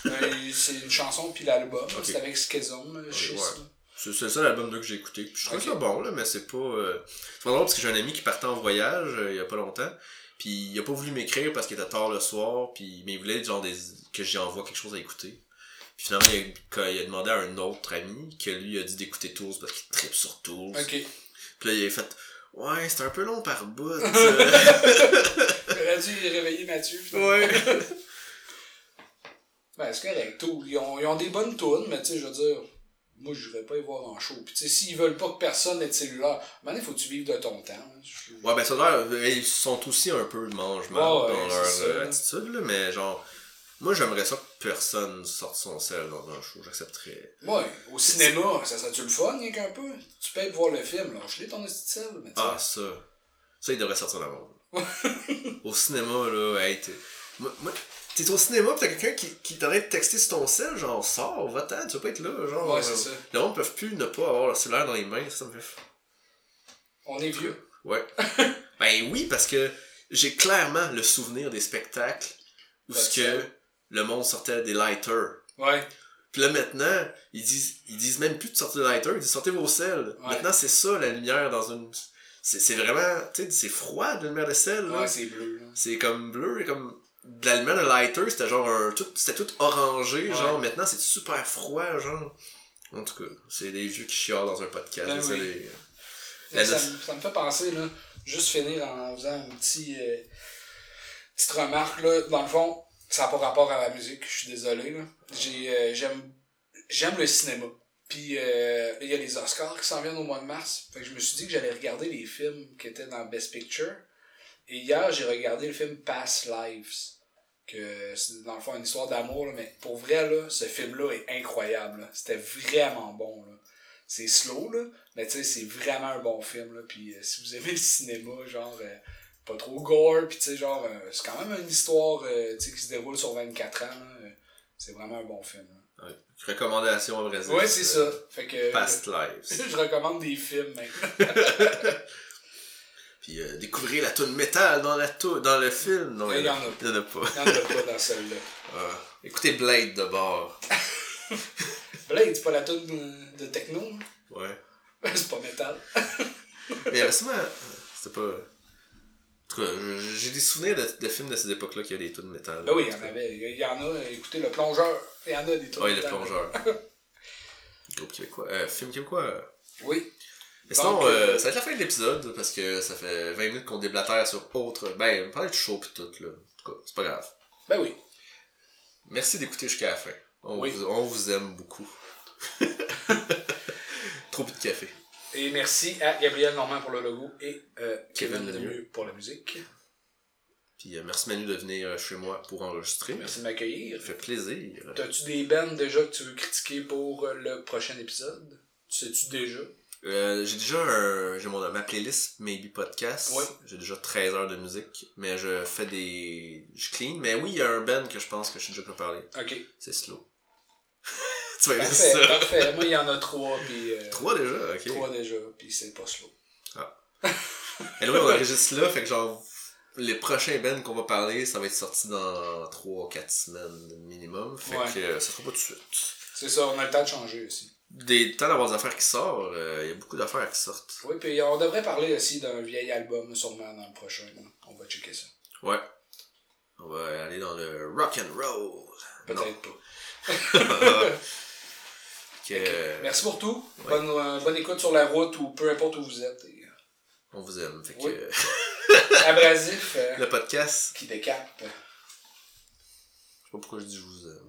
Euh, c'est une chanson puis l'album, c'est avec Schizom, euh, Schiz, ouais. là. C'est c'est le seul album d'eux que j'ai écouté. Puis je trouve ça bon, là, mais c'est pas. euh, C'est pas drôle parce que j'ai un ami qui partait en voyage euh, il y a pas longtemps. Puis il a pas voulu m'écrire parce qu'il était tard le soir. Puis mais il voulait genre des... que j'y envoie quelque chose à écouter. Puis finalement, il a, quand il a demandé à un autre ami que lui a dit d'écouter Tools parce qu'il tripe sur Tools. Ok. Puis là, il a fait Ouais, c'est un peu long par bout. [laughs] J'aurais dû réveiller Mathieu. finalement. ouais. [laughs] Ben, c'est correct. Ils ont, ils ont des bonnes tunes, mais tu sais, je veux dire, moi, je vais pas y voir en show. Puis tu sais, s'ils veulent pas que personne ait de cellulaire, maintenant, il faut que tu vives de ton temps. hein. Je- Ouais, ben ça a l'air. Ils sont aussi un peu de mange-marde Ouais, ouais, dans leur ça, euh, attitude, là, mais genre. Moi, j'aimerais ça que personne sorte son sel dans un show. J'accepterais. Ouais, au cinéma, ça serait-tu le fun, rien qu'un peu? Tu payes pour voir le film, lâche-les ton esti de sel, mais. Ah, ça. Ça, il devrait sortir la monde. [laughs] au cinéma, là, hey. Moi, moi, t'es au cinéma pis t'as quelqu'un qui, qui t'arrête de texter sur ton sel, genre, sors, va-t'en, tu vas pas être là, genre. Ouais, c'est euh, ça. Le monde peut plus ne pas avoir leur cellulaire dans les mains, ça me fait. On est vieux. Ouais. [laughs] ben oui, parce que j'ai clairement le souvenir des spectacles où ce que le monde sortait des lighters. Ouais. Puis là maintenant, ils disent ils disent même plus de sortir des lighters, ils disent sortez vos sels. Ouais. Maintenant c'est ça la lumière dans une c'est c'est vraiment tu sais c'est froid de la lumière de sel. Ouais, c'est bleu, c'est comme bleu et comme de la lumière de lighter, c'était genre un, tout, c'était tout orangé, Ouais. genre maintenant c'est super froid, genre. En tout cas, c'est des vieux qui chialent dans un podcast, Ben La ça, me- ça me fait penser, là, juste finir en faisant un petit, euh, petite remarque, là. Dans le fond, ça n'a pas rapport à la musique, je suis désolé, là. J'ai, euh, j'aime, j'aime le cinéma. Puis, euh, il y a les Oscars qui s'en viennent au mois de mars. Fait que je me suis dit que j'allais regarder les films qui étaient dans Best Picture. Et hier, j'ai regardé le film Past Lives. Que c'est dans le fond une histoire d'amour, là, mais pour vrai, là, ce film-là est incroyable. C'était vraiment bon. Là. C'est slow, là, mais tu sais, c'est vraiment un bon film. Là. Puis euh, si vous aimez le cinéma, genre, euh, pas trop gore, puis tu sais, genre, euh, c'est quand même une histoire qui se déroule sur 24 ans. là. C'est vraiment un bon film. là. Ouais. Recommandation à Brésil. Ouais, c'est ça. Fait que Past lives. [laughs] je recommande des films maintenant. [laughs] Puis euh, découvrez la tune métal dans, la dans le film. Non, Il il y y en en a, pas. Il n'y en a pas dans celle-là. [laughs] Écoutez Blade de bord. [laughs] Blade, c'est pas la tune de, de techno, là? Ouais. [laughs] c'est pas métal. Mais récemment, c'était pas. En tout cas, j'ai des souvenirs de, de films de cette époque-là qui a des tunes métal. Ben oui, il y en avait. Il y en a, écoutez, le plongeur. Il y en a des trucs. Ouais, le plongeur. Groupe québécois. Euh, film québécois. Oui. Mais sinon, Donc, euh, euh, ça va être la fin de l'épisode parce que ça fait 20 minutes qu'on déblatère sur autre. Ben, on parlait de show pis tout, là. En tout cas, c'est pas grave. Ben oui. Merci d'écouter jusqu'à la fin. On, Oui. vous, on vous aime beaucoup. [laughs] Trop de café. Et merci à Gabriel Normand pour le logo et euh, Kevin Kevin Lemieux. Pour la musique. Puis euh, merci Manu de venir chez moi pour enregistrer. Merci de m'accueillir. Ça fait plaisir. T'as-tu des bands déjà que tu veux critiquer pour le prochain épisode? Tu sais-tu déjà? Euh, j'ai déjà un, j'ai mon, ma playlist Maybe Podcast. Oui. J'ai déjà 13 heures de musique, mais je fais des. Je clean. Mais oui, il y a un band que je pense que je suis déjà pas parlé. Ok. C'est Slow. [laughs] tu vas aimer Parfait, ça. parfait. Moi, il y en a trois, puis... euh, Trois déjà, ok. Trois déjà, puis c'est pas slow. [laughs] Et là, on enregistre là, fait que genre, les prochains bands qu'on va parler, ça va être sorti dans 3-4 semaines minimum. Fait Ouais. que euh, ça sera pas tout de suite. C'est ça, on a le temps de changer aussi. Des temps d'avoir des affaires qui sortent, euh, il y a beaucoup d'affaires qui sortent. Oui, puis on devrait parler aussi d'un vieil album, sûrement, dans le prochain. là. On va checker ça. Ouais. On va aller dans le rock and roll. Peut-être pas. [laughs] Euh, Merci pour tout. Ouais. Bonne, euh, bonne écoute sur la route ou peu importe où vous êtes. Et, on vous aime. Fait que, Oui. euh, [laughs] abrasif euh, le podcast, qui décape. je sais pas pourquoi je dis je vous aime.